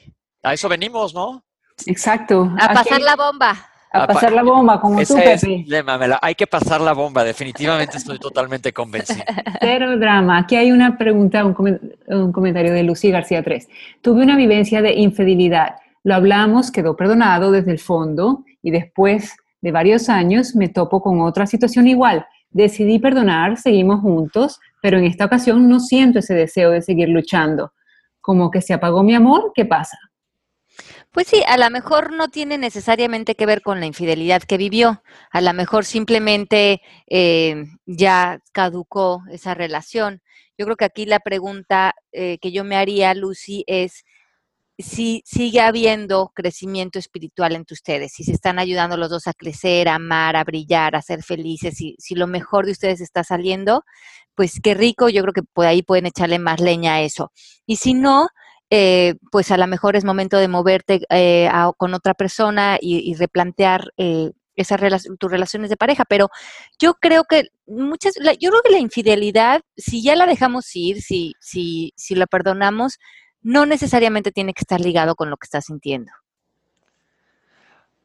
a eso venimos, ¿no? Exacto. A pasar la bomba. A pasar la bomba, como tú, Pepe. hay que pasar la bomba, definitivamente estoy totalmente convencido. *laughs* Cero drama. Aquí hay una pregunta, un, comentario de Lucy García 3. Tuve una vivencia de infidelidad. Lo hablamos, quedó perdonado desde el fondo y después de varios años me topo con otra situación igual. Decidí perdonar, seguimos juntos, pero en esta ocasión no siento ese deseo de seguir luchando. Como que se apagó mi amor, ¿qué pasa? Pues sí, a lo mejor no tiene necesariamente que ver con la infidelidad que vivió, a lo mejor simplemente eh, ya caducó esa relación. Yo creo que aquí la pregunta eh, que yo me haría, Lucy, es si sigue habiendo crecimiento espiritual entre ustedes, si se están ayudando los dos a crecer, a amar, a brillar, a ser felices, si, si lo mejor de ustedes está saliendo, pues qué rico, yo creo que por ahí pueden echarle más leña a eso. Y si no, eh, pues a lo mejor es momento de moverte eh, con otra persona y, replantear eh, esas tus relaciones de pareja. Pero yo creo que muchas, yo creo que la infidelidad, si ya la dejamos ir, si, si, si la perdonamos, no necesariamente tiene que estar ligado con lo que estás sintiendo.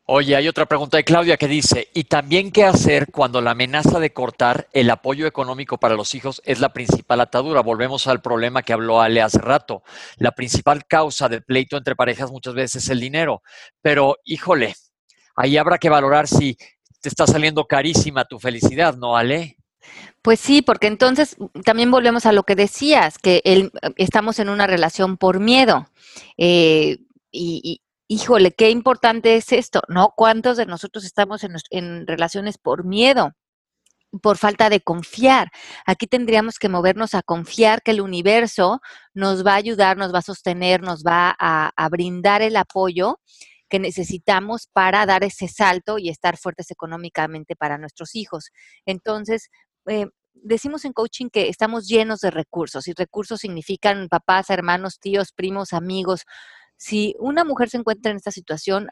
Oye, hay otra pregunta de Claudia que dice, ¿y también qué hacer cuando la amenaza de cortar el apoyo económico para los hijos es la principal atadura? Volvemos al problema que habló Ale hace rato. La principal causa del pleito entre parejas muchas veces es el dinero. Pero, híjole, ahí habrá que valorar si te está saliendo carísima tu felicidad, ¿no, Ale? Pues sí, porque entonces también volvemos a lo que decías, que estamos en una relación por miedo. Eh, y, híjole, qué importante es esto, ¿no? ¿Cuántos de nosotros estamos en, relaciones por miedo? por falta de confiar. Aquí tendríamos que movernos a confiar que el universo nos va a ayudar, nos va a sostener, nos va a, brindar el apoyo que necesitamos para dar ese salto y estar fuertes económicamente para nuestros hijos. Entonces, eh, decimos en coaching que estamos llenos de recursos y recursos significan papás, hermanos, tíos, primos, amigos, si una mujer se encuentra en esta situación,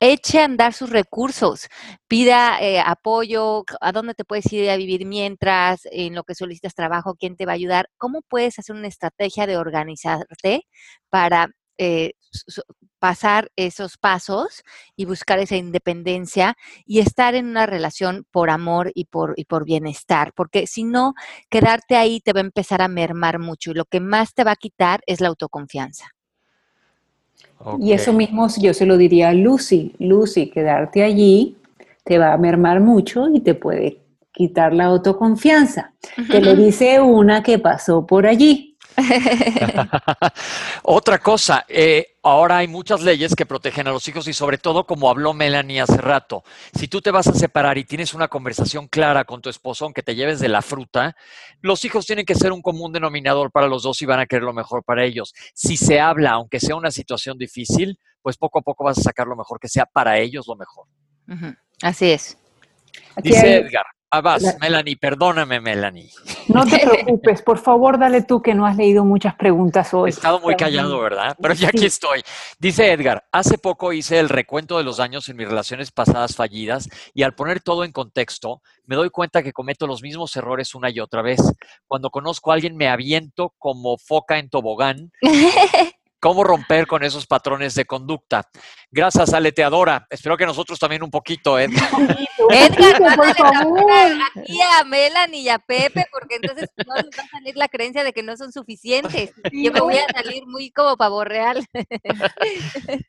eche a andar sus recursos, pida eh, apoyo, a dónde te puedes ir a vivir mientras, en lo que solicitas trabajo, quién te va a ayudar, cómo puedes hacer una estrategia de organizarte para eh, pasar esos pasos y buscar esa independencia y estar en una relación por amor y por, y por bienestar, porque si no, quedarte ahí te va a empezar a mermar mucho y lo que más te va a quitar es la autoconfianza. Y eso mismo yo se lo diría a Lucy. Lucy, quedarte allí te va a mermar mucho y te puede quitar la autoconfianza. Te lo dice una que pasó por allí. *laughs* Otra cosa, eh, ahora hay muchas leyes que protegen a los hijos y sobre todo, como habló Melanie hace rato, si tú te vas a separar y tienes una conversación clara con tu esposo, aunque te lleves de la fruta, los hijos tienen que ser un común denominador para los dos y van a querer lo mejor para ellos. Si se habla, aunque sea una situación difícil, pues poco a poco vas a sacar lo mejor que sea para ellos lo mejor. Así es. Dice Edgar, Ah, vas, Melanie, perdóname, Melanie. No te *laughs* preocupes, por favor, dale tú que no has leído muchas preguntas hoy. He estado muy callado, ¿verdad? Pero ya aquí estoy. Dice Edgar, hace poco hice el recuento de los años en mis relaciones pasadas fallidas y al poner todo en contexto, me doy cuenta que cometo los mismos errores una y otra vez. Cuando conozco a alguien me aviento como foca en tobogán *laughs* cómo romper con esos patrones de conducta. Gracias, Aleteadora. Espero que nosotros también un poquito, Edgar. *laughs* Edgar, por favor. aquí a Melanie y a Pepe, porque entonces no nos va a salir la creencia de que no son suficientes. *laughs* Yo me voy a salir muy como pavo real. *laughs*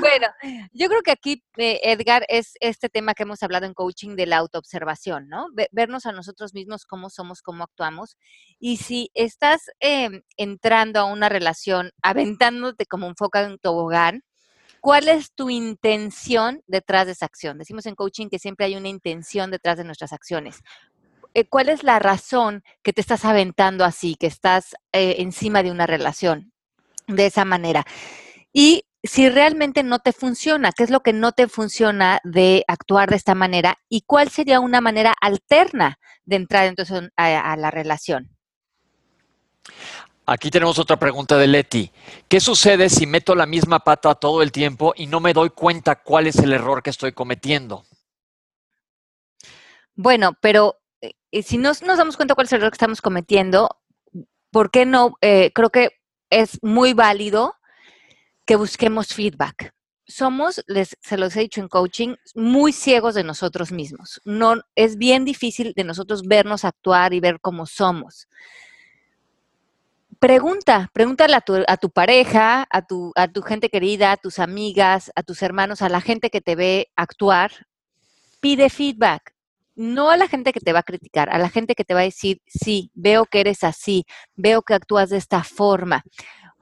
bueno, yo creo que aquí, eh, Edgar, es este tema que hemos hablado en coaching de la autoobservación, ¿no? Vernos a nosotros mismos cómo somos, cómo actuamos. Y si estás em, entrando a una relación, a aventándote como un foca en un tobogán, ¿cuál es tu intención detrás de esa acción? Decimos en coaching que siempre hay una intención detrás de nuestras acciones. Eh, ¿Cuál es la razón que te estás aventando así, que estás eh, encima de una relación de esa manera? Y si realmente no te funciona, ¿qué es lo que no te funciona de actuar de esta manera? ¿Y cuál sería una manera alterna de entrar entonces a la relación? Aquí tenemos otra pregunta de Leti. ¿Qué sucede si meto la misma pata todo el tiempo y no me doy cuenta cuál es el error que estoy cometiendo? Bueno, pero eh, si no nos damos cuenta cuál es el error que estamos cometiendo, ¿por qué no? Eh, creo que es muy válido que busquemos feedback. Somos, les, se los he dicho en coaching, muy ciegos de nosotros mismos. No, es bien difícil de nosotros vernos actuar y ver cómo somos. Pregunta, pregúntale a tu, a tu pareja, a tu, a tu gente querida, a tus amigas, a tus hermanos, a la gente que te ve actuar. Pide feedback no a la gente que te va a criticar, a la gente que te va a decir, sí, veo que eres así, veo que actúas de esta forma.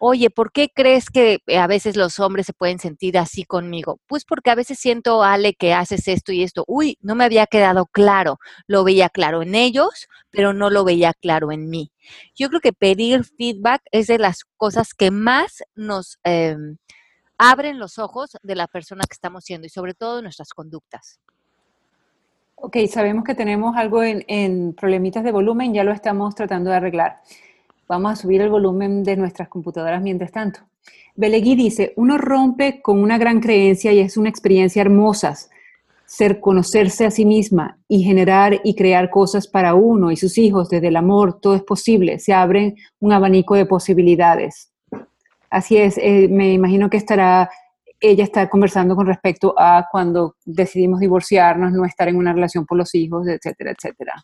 Oye, ¿por qué crees que a veces los hombres se pueden sentir así conmigo? Pues porque a veces siento, Ale, que haces esto y esto. Uy, no me había quedado claro. Lo veía claro en ellos, pero no lo veía claro en mí. Yo creo que pedir feedback es de las cosas que más nos em, abren los ojos de la persona que estamos siendo y sobre todo nuestras conductas. Ok, sabemos que tenemos algo en, problemitas de volumen, ya lo estamos tratando de arreglar. Vamos a subir el volumen de nuestras computadoras mientras tanto. Belegui dice, uno rompe con una gran creencia y es una experiencia hermosa, ser conocerse a sí misma y generar y crear cosas para uno y sus hijos desde el amor, todo es posible, se abren un abanico de posibilidades. Así es, eh, me imagino que estará ella está conversando con respecto a cuando decidimos divorciarnos, no estar en una relación por los hijos, etcétera, etcétera.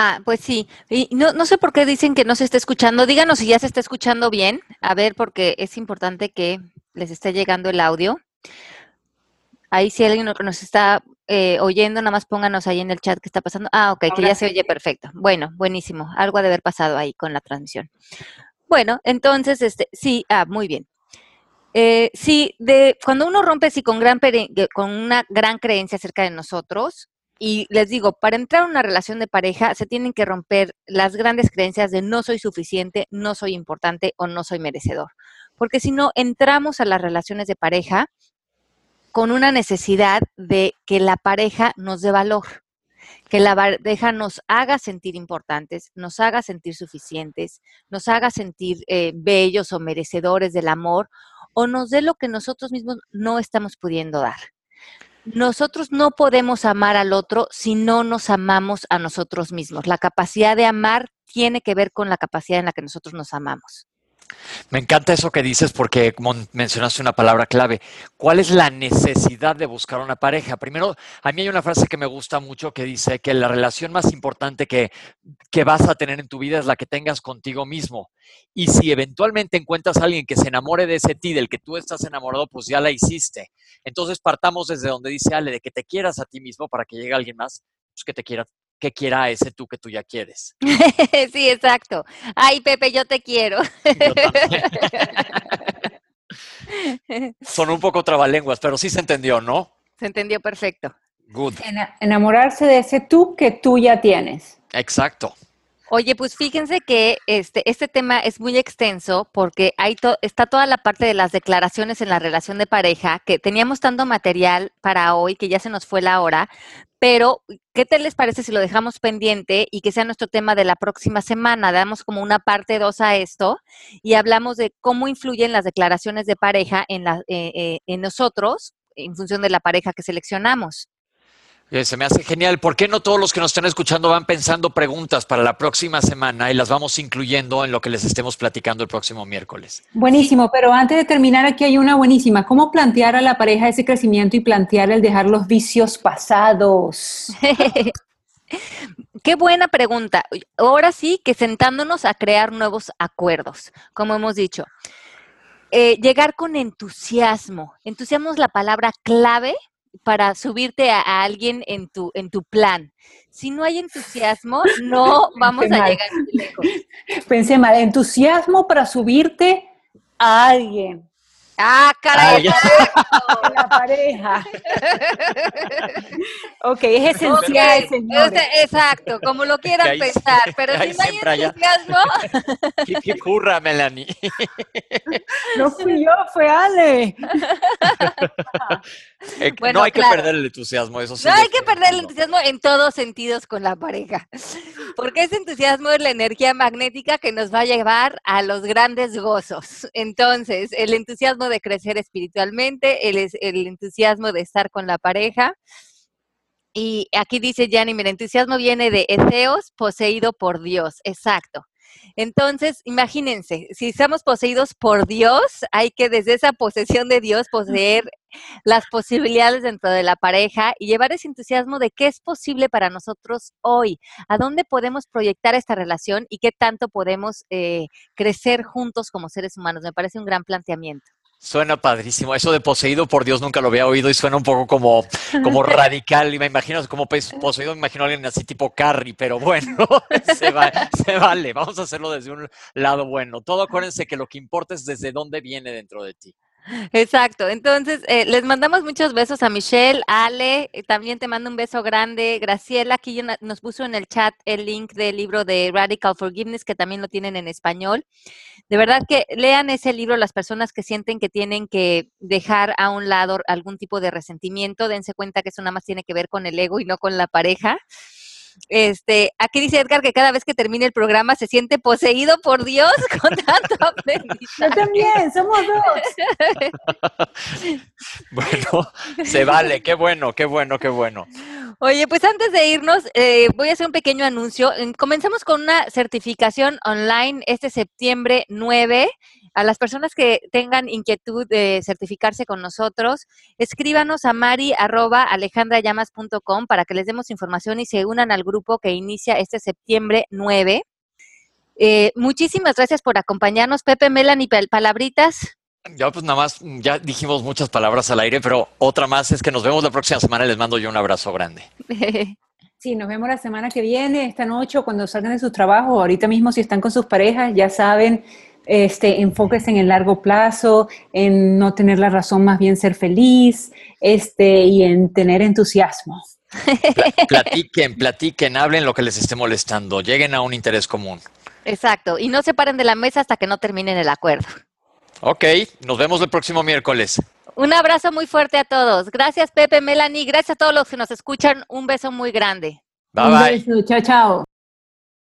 Ah, pues sí. Y no, no sé por qué dicen que no se está escuchando. Díganos si ya se está escuchando bien. A ver, porque es importante que les esté llegando el audio. Ahí si alguien nos está eh, oyendo, nada más pónganos ahí en el chat qué está pasando. Ah, ok, que ya se oye perfecto. Bueno, buenísimo. Algo ha de haber pasado ahí con la transmisión. Bueno, entonces, este, sí, ah, muy bien. Eh, sí, de, cuando uno rompe así con, gran, con una gran creencia acerca de nosotros, y les digo, para entrar a una relación de pareja se tienen que romper las grandes creencias de no soy suficiente, no soy importante o no soy merecedor. Porque si no, entramos a las relaciones de pareja con una necesidad de que la pareja nos dé valor, que la pareja nos haga sentir importantes, nos haga sentir suficientes, nos haga sentir eh, bellos o merecedores del amor o nos dé lo que nosotros mismos no estamos pudiendo dar. Nosotros no podemos amar al otro si no nos amamos a nosotros mismos. La capacidad de amar tiene que ver con la capacidad en la que nosotros nos amamos. Me encanta eso que dices porque mencionaste una palabra clave. ¿Cuál es la necesidad de buscar una pareja? Primero, a mí hay una frase que me gusta mucho que dice que la relación más importante que, que vas a tener en tu vida es la que tengas contigo mismo. Y si eventualmente encuentras a alguien que se enamore de ese ti, del que tú estás enamorado, pues ya la hiciste. Entonces partamos desde donde dice Ale, de que te quieras a ti mismo para que llegue alguien más, pues que te quiera que quiera ese tú que tú ya quieres. *laughs* sí, exacto. Ay, Pepe, yo te quiero. *laughs* Son un poco trabalenguas, pero sí se entendió, ¿no? Se entendió perfecto. Good. enamorarse de ese tú que tú ya tienes. Exacto. Oye, pues fíjense que este, este tema es muy extenso porque hay está toda la parte de las declaraciones en la relación de pareja, que teníamos tanto material para hoy que ya se nos fue la hora, pero ¿qué te les parece si lo dejamos pendiente y que sea nuestro tema de la próxima semana? Damos como una parte dos a esto y hablamos de cómo influyen las declaraciones de pareja en, la, eh, eh, en nosotros en función de la pareja que seleccionamos. Se me hace genial. ¿Por qué no todos los que nos están escuchando van pensando preguntas para la próxima semana y las vamos incluyendo en lo que les estemos platicando el próximo miércoles? Buenísimo, pero antes de terminar aquí hay una buenísima. ¿Cómo plantear a la pareja ese crecimiento y plantear el dejar los vicios pasados? *laughs* Qué buena pregunta. Ahora sí que sentándonos a crear nuevos acuerdos, como hemos dicho. Eh, llegar con entusiasmo. Entusiasmo es la palabra clave para subirte a, alguien en tu, en tu plan. Si no hay entusiasmo, no *laughs* vamos a llegar muy lejos. *laughs* Pensé mal, entusiasmo para subirte a alguien. Ah, caray. Ah, la pareja. *laughs* ok, es esencial, exacto, como lo quieran pensar, *laughs* pero si no hay entusiasmo. *laughs* ¿Qué, curra, Melanie? no fui yo, fue Ale. Eh, no hay que perder el entusiasmo, eso sí. No hay que perder el entusiasmo en todos sentidos con la pareja, porque ese entusiasmo es la energía magnética que nos va a llevar a los grandes gozos. Entonces, el entusiasmo de crecer espiritualmente, el, el entusiasmo de estar con la pareja. Y aquí dice Yanni, el entusiasmo viene de Ezeos, poseído por Dios. Exacto. Entonces, imagínense, si estamos poseídos por Dios, hay que desde esa posesión de Dios poseer las posibilidades dentro de la pareja y llevar ese entusiasmo de qué es posible para nosotros hoy, a dónde podemos proyectar esta relación y qué tanto podemos eh, crecer juntos como seres humanos. Me parece un gran planteamiento. Suena padrísimo. Eso de poseído por Dios nunca lo había oído y suena un poco como, como *laughs* radical. Y me imagino como poseído, me imagino a alguien así tipo Carrie, pero bueno, *laughs* se, se, vale. Vamos a hacerlo desde un lado bueno. Todo acuérdense que lo que importa es desde dónde viene dentro de ti. Exacto. Entonces, eh, les mandamos muchos besos a Michelle, Ale, eh, también te mando un beso grande. Graciela, aquí nos puso en el chat el link del libro de Radical Forgiveness, que también lo tienen en español. De verdad que lean ese libro las personas que sienten que tienen que dejar a un lado algún tipo de resentimiento. Dense cuenta que eso nada más tiene que ver con el ego y no con la pareja. Este, aquí dice Edgar que cada vez que termine el programa se siente poseído por Dios *laughs* con tanto aprendizaje. Yo también, somos dos. *laughs* bueno, se vale, qué bueno, qué bueno, qué bueno. Oye, pues antes de irnos, eh, voy a hacer un pequeño anuncio. Comenzamos con una certificación online este septiembre 9 a las personas que tengan inquietud de certificarse con nosotros, escríbanos a mari.alejandrayamas.com para que les demos información y se unan al grupo que inicia este septiembre 9. Eh, muchísimas gracias por acompañarnos. Pepe, Melanie, palabritas. Ya pues nada más, ya dijimos muchas palabras al aire, pero otra más es que nos vemos la próxima semana y les mando yo un abrazo grande. *laughs* Sí, nos vemos la semana que viene, esta noche, cuando salgan de sus trabajos, ahorita mismo si están con sus parejas, ya saben, este, enfóquese en el largo plazo, en no tener la razón, más bien ser feliz, este, y en tener entusiasmo. Platiquen, platiquen, hablen lo que les esté molestando, lleguen a un interés común. Exacto, y no se paren de la mesa hasta que no terminen el acuerdo. Ok, nos vemos el próximo miércoles. Un abrazo muy fuerte a todos. Gracias Pepe, Melanie, gracias a todos los que nos escuchan. Un beso muy grande. Bye bye. Un beso, chao, chao.